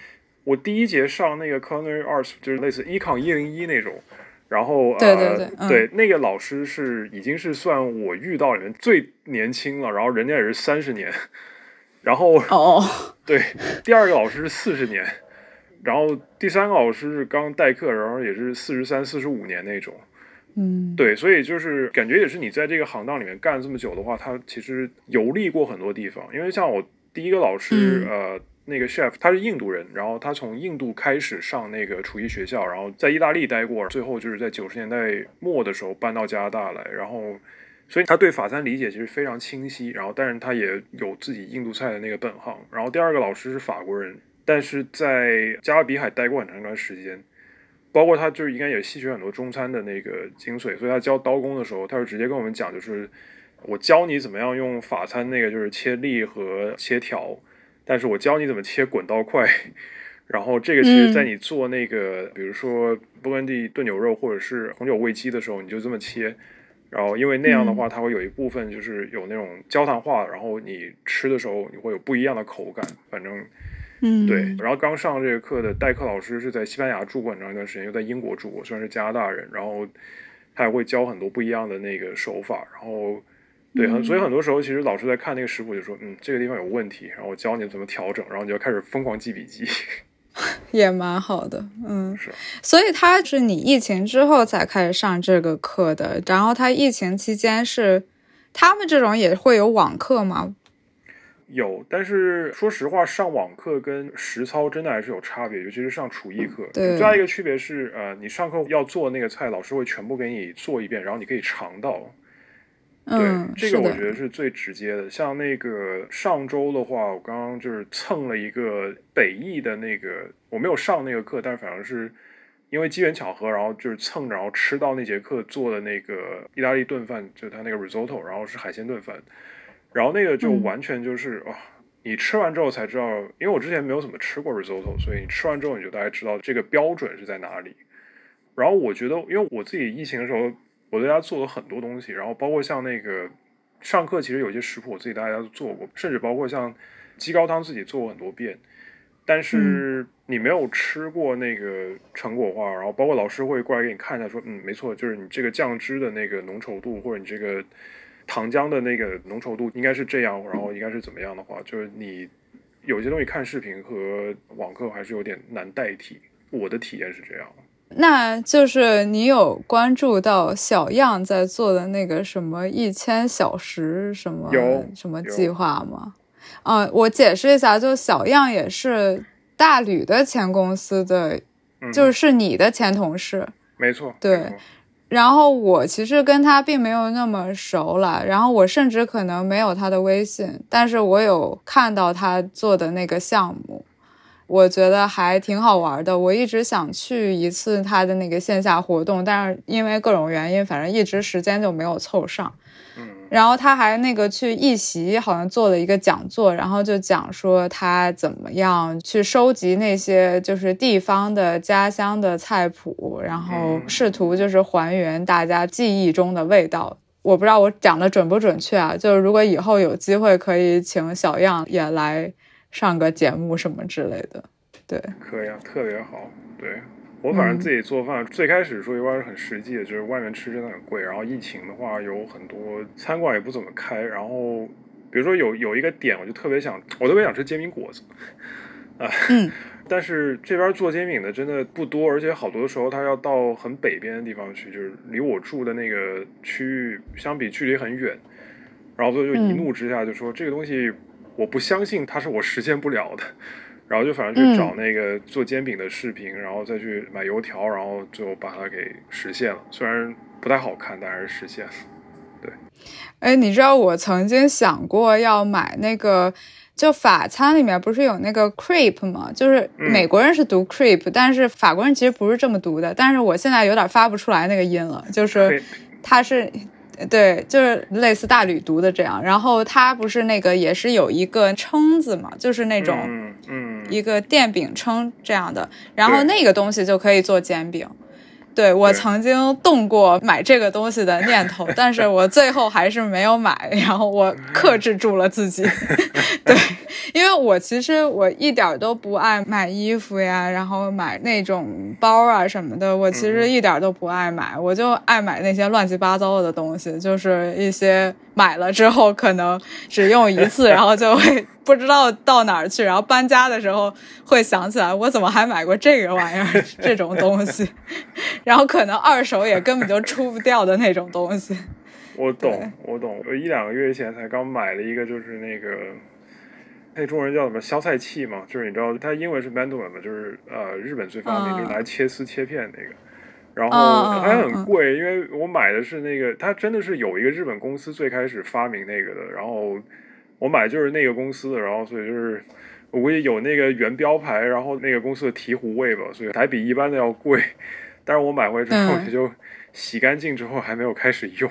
我第一节上那个 culinary arts 就是类似 econ 一零一那种，然后对对对，对那个老师是已经是算我遇到里面最年轻了，然后人家也是三十年，然后哦，对，第二个老师是四十年，然后第三个老师是刚代课，然后也是四十三、四十五年那种。嗯，对，所以就是感觉也是你在这个行当里面干这么久的话，他其实游历过很多地方。因为像我第一个老师，呃，那个 chef 他是印度人，然后他从印度开始上那个厨艺学校，然后在意大利待过，最后就是在九十年代末的时候搬到加拿大来，然后所以他对法餐理解其实非常清晰。然后，但是他也有自己印度菜的那个本行。然后第二个老师是法国人，但是在加勒比海待过很长一段时间。包括他就是应该也吸取很多中餐的那个精髓，所以他教刀工的时候，他就直接跟我们讲，就是我教你怎么样用法餐那个就是切粒和切条，但是我教你怎么切滚刀块。然后这个其实在你做那个，比如说勃艮第炖牛肉或者是红酒煨鸡的时候，你就这么切。然后因为那样的话，它会有一部分就是有那种焦糖化，然后你吃的时候你会有不一样的口感，反正。嗯，对。然后刚上这个课的代课老师是在西班牙住过很长一段时间，又在英国住过，虽然是加拿大人。然后他也会教很多不一样的那个手法。然后，对，很所以很多时候其实老师在看那个食谱就说，嗯，这个地方有问题，然后我教你怎么调整，然后你就开始疯狂记笔记，也蛮好的。嗯，是。所以他是你疫情之后才开始上这个课的。然后他疫情期间是他们这种也会有网课吗？有，但是说实话，上网课跟实操真的还是有差别，尤其是上厨艺课。对，再一个区别是，呃，你上课要做那个菜，老师会全部给你做一遍，然后你可以尝到。嗯，对，这个我觉得是最直接的。像那个上周的话，我刚刚就是蹭了一个北艺的那个，我没有上那个课，但是反正是因为机缘巧合，然后就是蹭，然后吃到那节课做的那个意大利炖饭，就他那个 risotto，然后是海鲜炖饭。然后那个就完全就是啊，你吃完之后才知道，因为我之前没有怎么吃过 risotto，所以你吃完之后你就大概知道这个标准是在哪里。然后我觉得，因为我自己疫情的时候，我在家做了很多东西，然后包括像那个上课，其实有些食谱我自己大家都做过，甚至包括像鸡高汤自己做过很多遍。但是你没有吃过那个成果化，然后包括老师会过来给你看一下，说嗯，没错，就是你这个酱汁的那个浓稠度，或者你这个。糖浆的那个浓稠度应该是这样，然后应该是怎么样的话，就是你有些东西看视频和网课还是有点难代替。我的体验是这样。那就是你有关注到小样在做的那个什么一千小时什么什么计划吗？啊，我解释一下，就小样也是大吕的前公司的，就是你的前同事。没错。对。然后我其实跟他并没有那么熟了，然后我甚至可能没有他的微信，但是我有看到他做的那个项目，我觉得还挺好玩的。我一直想去一次他的那个线下活动，但是因为各种原因，反正一直时间就没有凑上。然后他还那个去一席，好像做了一个讲座，然后就讲说他怎么样去收集那些就是地方的家乡的菜谱，然后试图就是还原大家记忆中的味道。我不知道我讲的准不准确啊？就是如果以后有机会，可以请小样也来上个节目什么之类的。对，可以啊，特别好，对。我反正自己做饭，最开始说实话是很实际的，就是外面吃真的很贵。然后疫情的话，有很多餐馆也不怎么开。然后比如说有有一个点，我就特别想，我特别想吃煎饼果子，啊，嗯，但是这边做煎饼的真的不多，而且好多的时候他要到很北边的地方去，就是离我住的那个区域相比距离很远，然后所以就一怒之下就说这个东西我不相信它是我实现不了的，然后就反正去找那个做煎饼的视频，然后再去买油条，然后最后把它给实现了，虽然不太好看，但还是实现了。对哎，你知道我曾经想过要买那个，就法餐里面不是有那个 crepe 吗？就是美国人是读 crepe，但是法国人其实不是这么读的。但是我现在有点发不出来那个音了，就是它是，对，就是类似大旅读的这样。然后它不是那个也是有一个称子嘛，就是那种，嗯，一个电饼铛这样的。然后那个东西就可以做煎饼。对我曾经动过买这个东西的念头，但是我最后还是没有买，然后我克制住了自己。对，因为我其实我一点都不爱买衣服呀，然后买那种包啊什么的，我其实一点都不爱买，我就爱买那些乱七八糟的东西，就是一些买了之后可能只用一次，然后就会。不知道到哪儿去，然后搬家的时候会想起来，我怎么还买过这个玩意儿？这种东西，然后可能二手也根本就出不掉的那种东西。我懂，我懂。我一两个月前才刚买了一个，就是那个那中文叫什么削菜器嘛，就是你知道它英文是 mandolin 嘛，就是呃日本最发明，就是来切丝切片那个。然后还很贵，因为我买的是那个，它真的是有一个日本公司最开始发明那个的，然后。我买就是那个公司的，然后所以就是我估计有那个原标牌，然后那个公司的提壶味吧，所以还比一般的要贵。但是我买回来之后也就洗干净之后还没有开始用，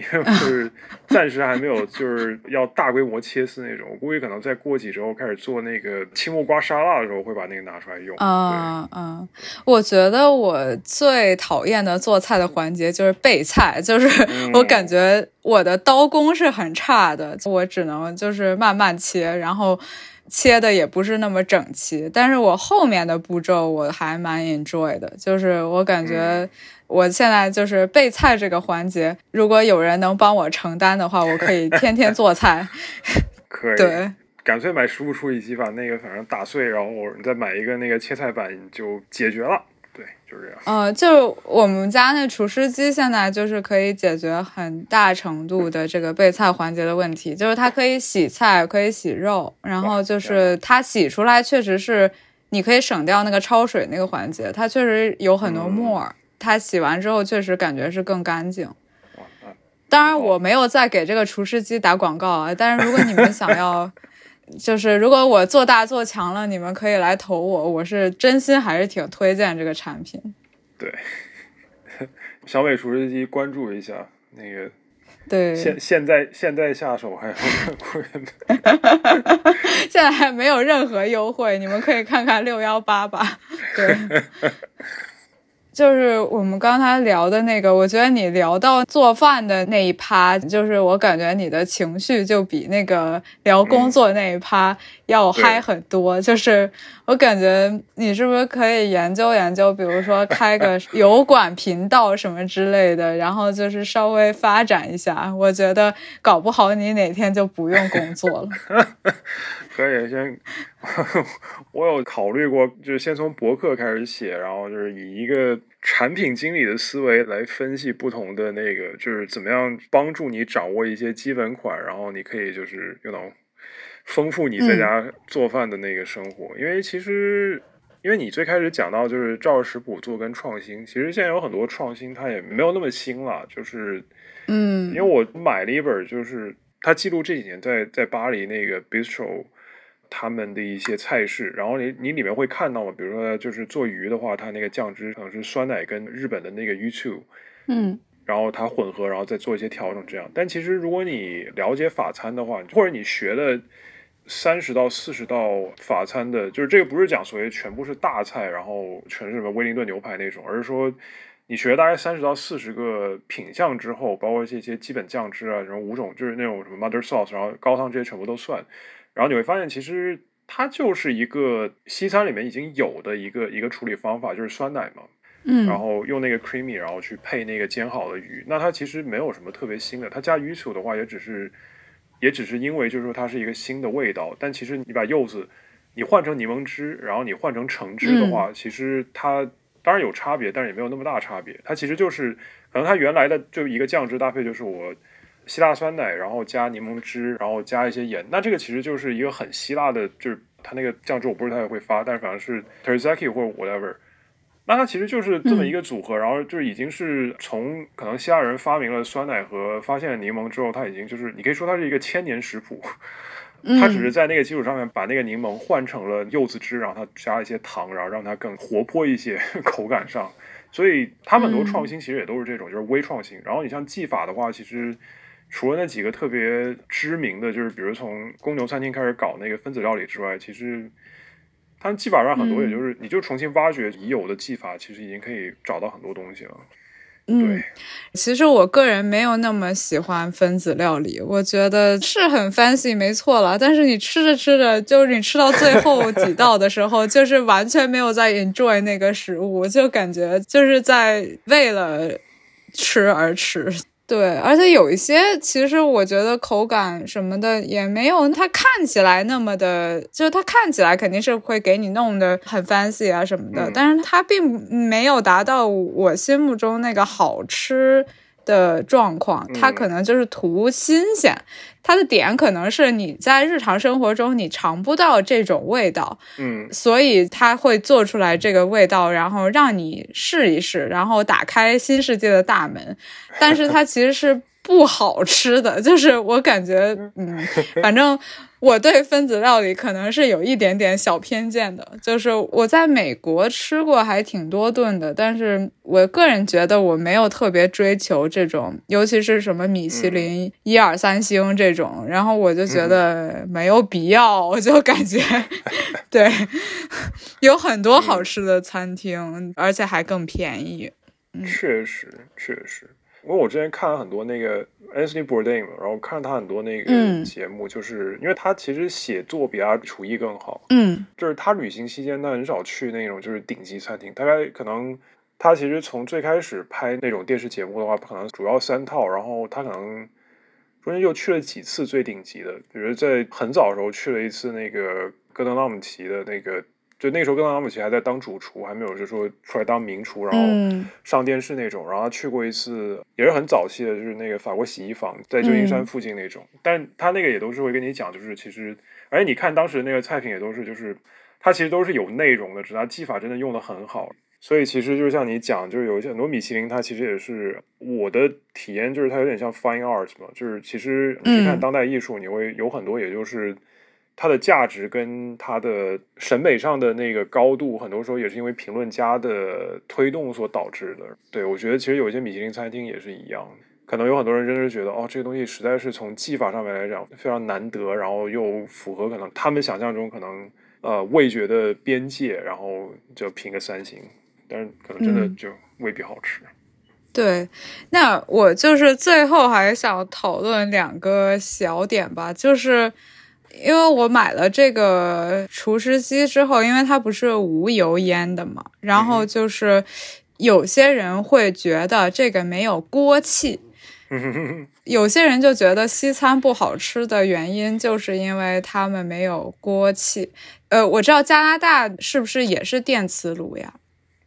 因为就是暂时还没有就是要大规模切丝那种。我估计可能再过几周开始做那个青木瓜沙拉的时候会把那个拿出来用。嗯嗯，我觉得我最讨厌的做菜的环节就是备菜，就是我感觉。我的刀工是很差的，我只能就是慢慢切，然后切的也不是那么整齐。但是我后面的步骤我还蛮 enjoy 的，就是我感觉我现在就是备菜这个环节，如果有人能帮我承担的话，我可以天天做菜。可以，对，干脆买食物处理机，把那个反正打碎，然后你再买一个那个切菜板就解决了。对，就是这样。呃，就我们家那厨师机现在就是可以解决很大程度的这个备菜环节的问题，就是它可以洗菜，可以洗肉，然后就是它洗出来确实是你可以省掉那个焯水那个环节，它确实有很多沫儿，它洗完之后确实感觉是更干净。当然我没有在给这个厨师机打广告啊，但是如果你们想要。就是如果我做大做强了，你们可以来投我，我是真心还是挺推荐这个产品。对，小美厨师机关注一下那个。对。现现在现在下手还有贵 现在还没有任何优惠，你们可以看看六幺八吧。对。就是我们刚才聊的那个，我觉得你聊到做饭的那一趴，就是我感觉你的情绪就比那个聊工作那一趴要嗨很多。就是我感觉你是不是可以研究研究，比如说开个 油管频道什么之类的，然后就是稍微发展一下。我觉得搞不好你哪天就不用工作了。可以先，我有考虑过，就是先从博客开始写，然后就是以一个产品经理的思维来分析不同的那个，就是怎么样帮助你掌握一些基本款，然后你可以就是用到丰富你在家做饭的那个生活。因为其实，因为你最开始讲到就是照着食谱做跟创新，其实现在有很多创新它也没有那么新了，就是嗯，因为我买了一本，就是它记录这几年在在巴黎那个 bistro。他们的一些菜式，然后你你里面会看到嘛？比如说，就是做鱼的话，它那个酱汁可能是酸奶跟日本的那个 YouTube，嗯，然后它混合，然后再做一些调整，这样。但其实如果你了解法餐的话，或者你学了三十到四十道法餐的，就是这个不是讲所谓全部是大菜，然后全是什么威灵顿牛排那种，而是说你学大概三十到四十个品相之后，包括这些基本酱汁啊，什么五种，就是那种什么 Mother Sauce，然后高汤这些全部都算。然后你会发现，其实它就是一个西餐里面已经有的一个一个处理方法，就是酸奶嘛，嗯，然后用那个 creamy，然后去配那个煎好的鱼。那它其实没有什么特别新的，它加鱼醋的话，也只是也只是因为就是说它是一个新的味道。但其实你把柚子你换成柠檬汁，然后你换成橙汁的话，其实它当然有差别，但是也没有那么大差别。它其实就是可能它原来的就一个酱汁搭配就是我希腊酸奶，然后加柠檬汁，然后加一些盐。那这个其实就是一个很希腊的，就是它那个酱汁我不是太会发，但是反正是 teriyaki 或者 whatever。那它其实就是这么一个组合，然后就已经是从可能希腊人发明了酸奶和发现了柠檬之后，它已经就是你可以说它是一个千年食谱，它只是在那个基础上面把那个柠檬换成了柚子汁，然后它加了一些糖，然后让它更活泼一些 口感上。所以他们很多创新其实也都是这种，就是微创新。然后你像技法的话，其实除了那几个特别知名的，就是比如从公牛餐厅开始搞那个分子料理之外，其实。他们技法上很多，也就是你就重新挖掘已有的技法，其实已经可以找到很多东西了。嗯，其实我个人没有那么喜欢分子料理，我觉得是很 fancy 没错了。但是你吃着吃着，就是你吃到最后几道的时候，就是完全没有在 enjoy 那个食物，就感觉就是在为了吃而吃。对，而且有一些，其实我觉得口感什么的也没有它看起来那么的，就是它看起来肯定是会给你弄得很 fancy 啊什么的，但是它并没有达到我心目中那个好吃。的状况，它可能就是图新鲜，它的点可能是你在日常生活中你尝不到这种味道，嗯，所以它会做出来这个味道，然后让你试一试，然后打开新世界的大门，但是它其实是不好吃的，就是我感觉，嗯，反正。我对分子料理可能是有一点点小偏见的，就是我在美国吃过还挺多顿的，但是我个人觉得我没有特别追求这种，尤其是什么米其林一二三星这种，然后我就觉得没有必要，我就感觉，对，有很多好吃的餐厅，而且还更便宜。确实，确实。因为我之前看了很多那个 Anthony Bourdain，然后看了他很多那个节目，就是因为他其实写作比他厨艺更好。嗯，就是他旅行期间他很少去那种就是顶级餐厅，大概可能他其实从最开始拍那种电视节目的话，可能主要三套，然后他可能中间又去了几次最顶级的，比如在很早的时候去了一次那个戈登拉姆齐的那个。就那个时候，跟阿姆奇还在当主厨，还没有就说出来当名厨，然后上电视那种。然后他去过一次，也是很早期的，就是那个法国洗衣房，在旧金山附近那种。但他那个也都是会跟你讲，就是其实，而且你看当时那个菜品也都是，就是他其实都是有内容的，只是他技法真的用的很好。所以其实就是像你讲，就是有一些很多米其林，它其实也是我的体验，就是它有点像 fine art 嘛，就是其实你看当代艺术，你会有很多，也就是。它的价值跟它的审美上的那个高度，很多时候也是因为评论家的推动所导致的。对我觉得，其实有一些米其林餐厅也是一样，可能有很多人真的是觉得，哦，这个东西实在是从技法上面来讲非常难得，然后又符合可能他们想象中可能呃味觉的边界，然后就评个三星，但是可能真的就未必好吃。对，那我就是最后还想讨论两个小点吧，就是。因为我买了这个除湿机之后，因为它不是无油烟的嘛，然后就是有些人会觉得这个没有锅气，有些人就觉得西餐不好吃的原因就是因为他们没有锅气。呃，我知道加拿大是不是也是电磁炉呀？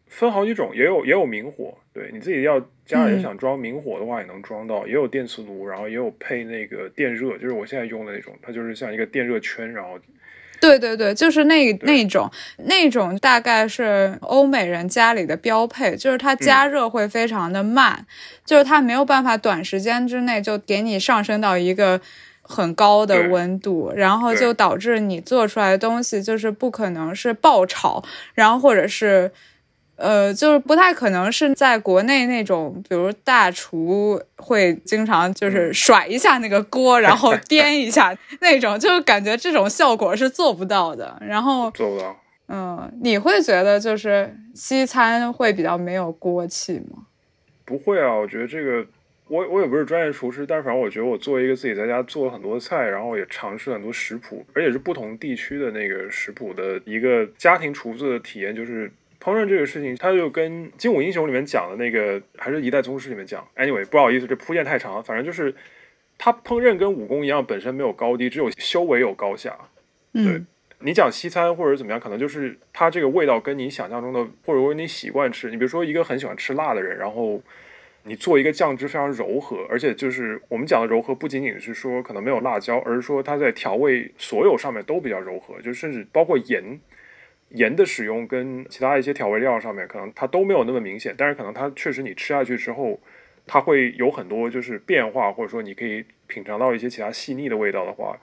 分好几种，也有也有明火，对你自己要家里想装明火的话也能装到，也有电磁炉，然后也有配那个电热，就是我现在用的那种，它就是像一个电热圈，然后，对对对，就是那那种那种大概是欧美人家里的标配，就是它加热会非常的慢，就是它没有办法短时间之内就给你上升到一个很高的温度，然后就导致你做出来的东西就是不可能是爆炒，然后或者是。呃，就是不太可能是在国内那种，比如大厨会经常就是甩一下那个锅，然后 颠一下那种，就是感觉这种效果是做不到的。然后做不到。嗯，你会觉得就是西餐会比较没有锅气吗？不会啊，我觉得这个我我也不是专业厨师，但是反正我觉得我作为一个自己在家做了很多菜，然后也尝试很多食谱，而且是不同地区的那个食谱的一个家庭厨子的体验，就是。烹饪这个事情，它就跟《精武英雄》里面讲的那个，还是一代宗师里面讲。Anyway，不好意思，这铺垫太长了。反正就是，它烹饪跟武功一样，本身没有高低，只有修为有高下。对你讲西餐或者怎么样，可能就是它这个味道跟你想象中的，或者说你习惯吃，你比如说一个很喜欢吃辣的人，然后你做一个酱汁非常柔和，而且就是我们讲的柔和，不仅仅是说可能没有辣椒，而是说它在调味所有上面都比较柔和，就甚至包括盐。盐的使用跟其他一些调味料上面，可能它都没有那么明显，但是可能它确实你吃下去之后，它会有很多就是变化，或者说你可以品尝到一些其他细腻的味道的话，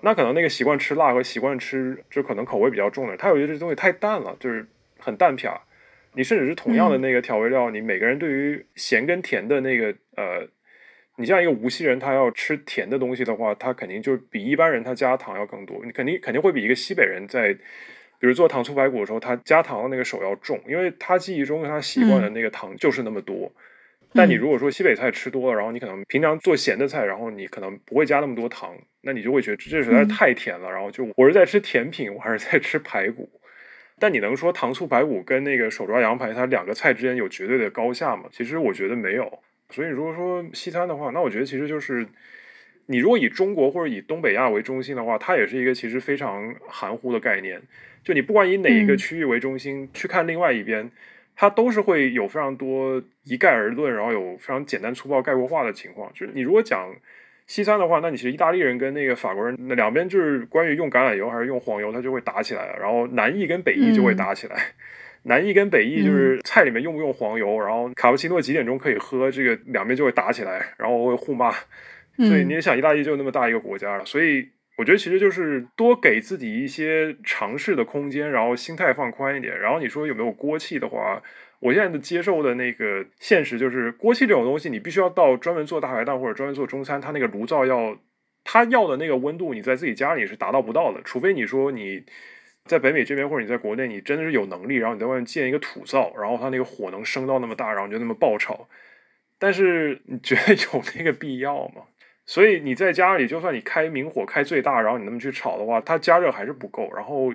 那可能那个习惯吃辣和习惯吃就可能口味比较重的，他有觉得这东西太淡了，就是很淡撇。你甚至是同样的那个调味料，你每个人对于咸跟甜的那个呃，你像一个无锡人，他要吃甜的东西的话，他肯定就比一般人他加糖要更多，你肯定肯定会比一个西北人在。比如做糖醋排骨的时候，他加糖的那个手要重，因为他记忆中他习惯的那个糖就是那么多。但你如果说西北菜吃多了，然后你可能平常做咸的菜，然后你可能不会加那么多糖，那你就会觉得这实在是太甜了。然后就我是在吃甜品，我还是在吃排骨。但你能说糖醋排骨跟那个手抓羊排，它两个菜之间有绝对的高下吗？其实我觉得没有。所以如果说西餐的话，那我觉得其实就是。你如果以中国或者以东北亚为中心的话，它也是一个其实非常含糊的概念。就你不管以哪一个区域为中心去看另外一边，它都是会有非常多一概而论，然后有非常简单粗暴概括化的情况。就是你如果讲西餐的话，那你其实意大利人跟那个法国人那两边就是关于用橄榄油还是用黄油，它就会打起来了。然后南意跟北意就会打起来，南意跟北意就是菜里面用不用黄油，然后卡布奇诺几点钟可以喝，这个两边就会打起来，然后会互骂。所以你也想，意大利就那么大一个国家了，所以我觉得其实就是多给自己一些尝试的空间，然后心态放宽一点。然后你说有没有锅气的话，我现在的接受的那个现实就是，锅气这种东西，你必须要到专门做大排档或者专门做中餐，它那个炉灶要，它要的那个温度，你在自己家里是达到不到的。除非你说你在北美这边或者你在国内，你真的是有能力，然后你在外面建一个土灶，然后它那个火能升到那么大，然后就那么爆炒。但是你觉得有那个必要吗？所以你在家里，就算你开明火开最大，然后你那么去炒的话，它加热还是不够。然后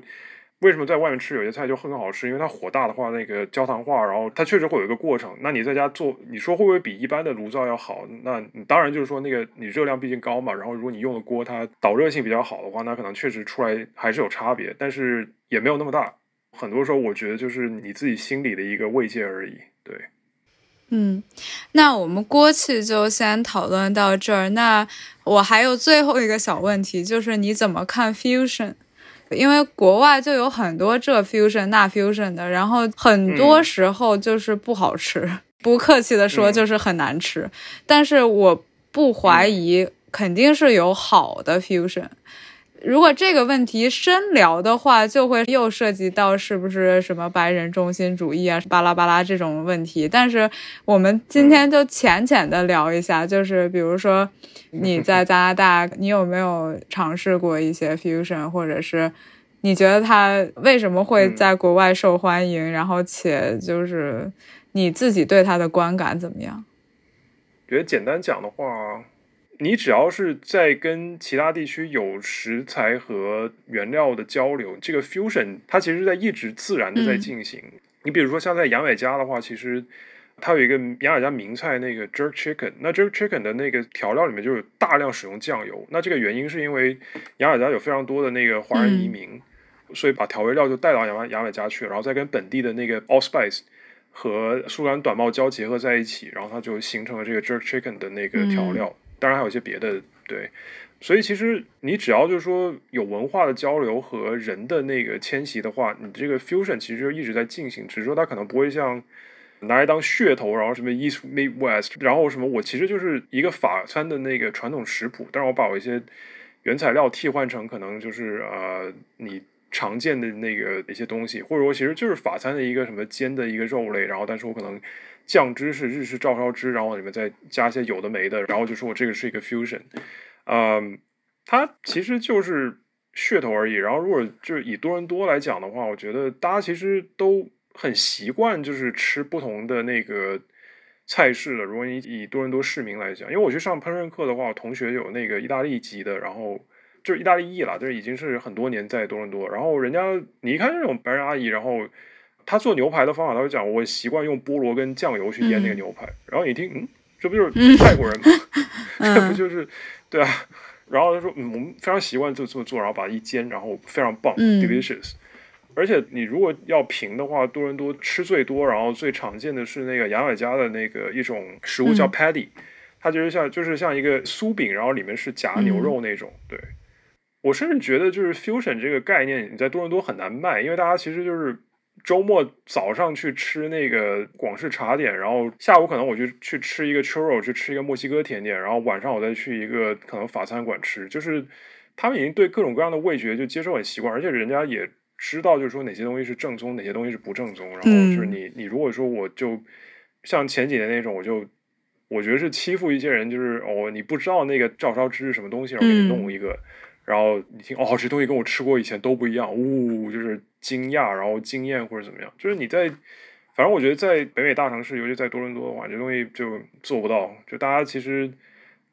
为什么在外面吃有些菜就很好吃？因为它火大的话，那个焦糖化，然后它确实会有一个过程。那你在家做，你说会不会比一般的炉灶要好？那你当然就是说那个你热量毕竟高嘛。然后如果你用的锅它导热性比较好的话，那可能确实出来还是有差别，但是也没有那么大。很多时候我觉得就是你自己心里的一个慰藉而已。对。嗯，那我们锅气就先讨论到这儿。那我还有最后一个小问题，就是你怎么看 fusion？因为国外就有很多这 fusion 那 fusion 的，然后很多时候就是不好吃，不客气的说就是很难吃。但是我不怀疑，肯定是有好的 fusion。如果这个问题深聊的话，就会又涉及到是不是什么白人中心主义啊，巴拉巴拉这种问题。但是我们今天就浅浅的聊一下，就是比如说你在加拿大，你有没有尝试过一些 fusion，或者是你觉得它为什么会在国外受欢迎？然后且就是你自己对它的观感怎么样？觉得简单讲的话。你只要是在跟其他地区有食材和原料的交流，这个 fusion 它其实在一直自然的在进行。你比如说像在杨伟家的话，其实它有一个杨伟家名菜那个 jerk chicken，那 jerk chicken 的那个调料里面就有大量使用酱油。那这个原因是因为杨伟家有非常多的那个华人移民，所以把调味料就带到杨杨伟家去，然后再跟本地的那个 allspice 和苏格兰短帽椒结合在一起，然后它就形成了这个 jerk chicken 的那个调料。当然还有一些别的，对，所以其实你只要就是说有文化的交流和人的那个迁徙的话，你这个 fusion 其实就一直在进行，只是说它可能不会像拿来当噱头，然后什么 East Meet West，然后什么我其实就是一个法餐的那个传统食谱，但是我把我一些原材料替换成可能就是呃你常见的那个一些东西，或者说其实就是法餐的一个什么煎的一个肉类，然后但是我可能。酱汁是日式照烧汁，然后里面再加一些有的没的，然后就说我这个是一个 fusion，嗯，它其实就是噱头而已。然后如果就以多伦多来讲的话，我觉得大家其实都很习惯就是吃不同的那个菜式了。如果你以多伦多市民来讲，因为我去上烹饪课的话，我同学有那个意大利籍的，然后就是意大利裔了，就是已经是很多年在多伦多，然后人家你一看这种白人阿姨，然后。他做牛排的方法，他会讲我习惯用菠萝跟酱油去腌那个牛排。然后你听，嗯，这不就是泰国人吗？这不就是对啊？然后他说，嗯，我们非常习惯就这么做，然后把它一煎，然后非常棒，delicious。而且你如果要评的话，多伦多吃最多，然后最常见的是那个牙买加的那个一种食物叫 patty，它就是像就是像一个酥饼，然后里面是夹牛肉那种。对我甚至觉得就是 fusion 这个概念你在多伦多很难卖，因为大家其实就是周末早上去吃那个广式茶点，然后下午可能我就去吃一个 churro，去吃一个墨西哥甜点，然后晚上我再去一个可能法餐馆吃，就是他们已经对各种各样的味觉就接受很习惯，而且人家也。知道就是说哪些东西是正宗，哪些东西是不正宗。然后就是你，你如果说我就像前几年那种，我就我觉得是欺负一些人，就是哦，你不知道那个照烧汁是什么东西，然后给你弄一个，然后你听哦，这东西跟我吃过以前都不一样，呜，就是惊讶，然后惊艳或者怎么样。就是你在，反正我觉得在北美大城市，尤其在多伦多的话，这东西就做不到。就大家其实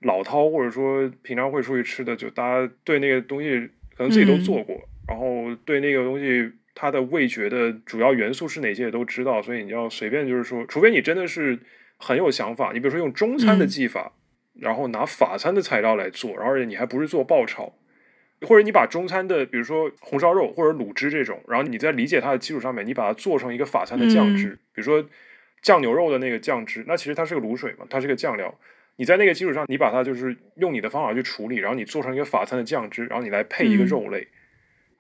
老饕或者说平常会出去吃的，就大家对那个东西可能自己都做过。然后对那个东西，它的味觉的主要元素是哪些也都知道，所以你要随便就是说，除非你真的是很有想法，你比如说用中餐的技法，然后拿法餐的材料来做，然后而且你还不是做爆炒，或者你把中餐的比如说红烧肉或者卤汁这种，然后你在理解它的基础上面，你把它做成一个法餐的酱汁，比如说酱牛肉的那个酱汁，那其实它是个卤水嘛，它是个酱料，你在那个基础上，你把它就是用你的方法去处理，然后你做成一个法餐的酱汁，然后你来配一个肉类。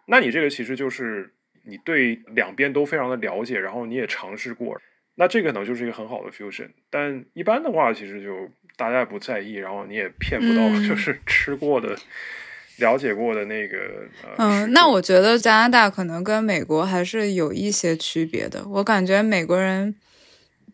那你这个其实就是你对两边都非常的了解，然后你也尝试过，那这个可能就是一个很好的 fusion。但一般的话，其实就大家也不在意，然后你也骗不到就是吃过的、了解过的那个。嗯，那我觉得加拿大可能跟美国还是有一些区别的。我感觉美国人，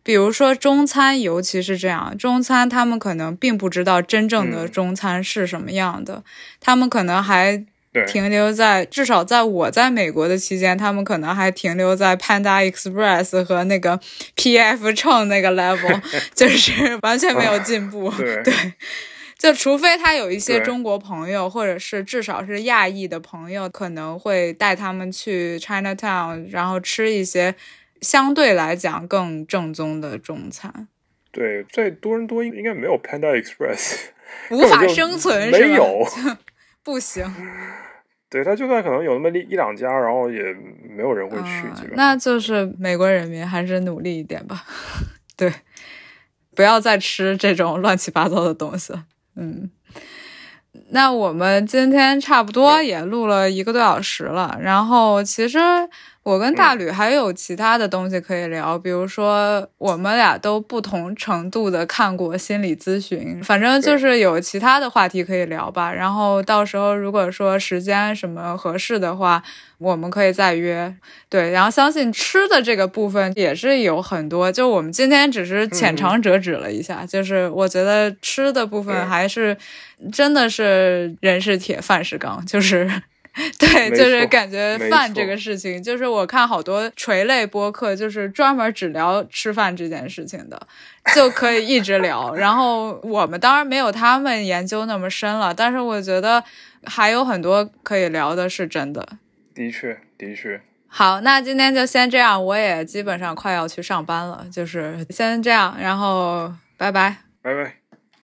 比如说中餐，尤其是这样，中餐他们可能并不知道真正的中餐是什么样的，他们可能还。停留在至少在我在美国的期间，他们可能还停留在 Panda Express 和那个 PF 秤那个 level，就是完全没有进步。对，就除非他有一些中国朋友，或者是至少是亚裔的朋友，可能会带他们去 Chinatown，然后吃一些相对来讲更正宗的中餐。对，在多伦多应应该没有 Panda Express，无法生存，没有。不行，对他就算可能有那么一一两家，然后也没有人会去。那就是美国人民还是努力一点吧，对，不要再吃这种乱七八糟的东西。嗯，那我们今天差不多也录了一个多小时了，然后其实。我跟大吕还有其他的东西可以聊，比如说我们俩都不同程度的看过心理咨询，反正就是有其他的话题可以聊吧。然后到时候如果说时间什么合适的话，我们可以再约。对，然后相信吃的这个部分也是有很多，就我们今天只是浅尝辄止了一下，就是我觉得吃的部分还是真的是人是铁，饭是钢，就是。对，就是感觉饭这个事情，就是我看好多垂类播客，就是专门只聊吃饭这件事情的，就可以一直聊。然后我们当然没有他们研究那么深了，但是我觉得还有很多可以聊的，是真的。的确，的确。好，那今天就先这样，我也基本上快要去上班了，就是先这样，然后拜拜，拜拜。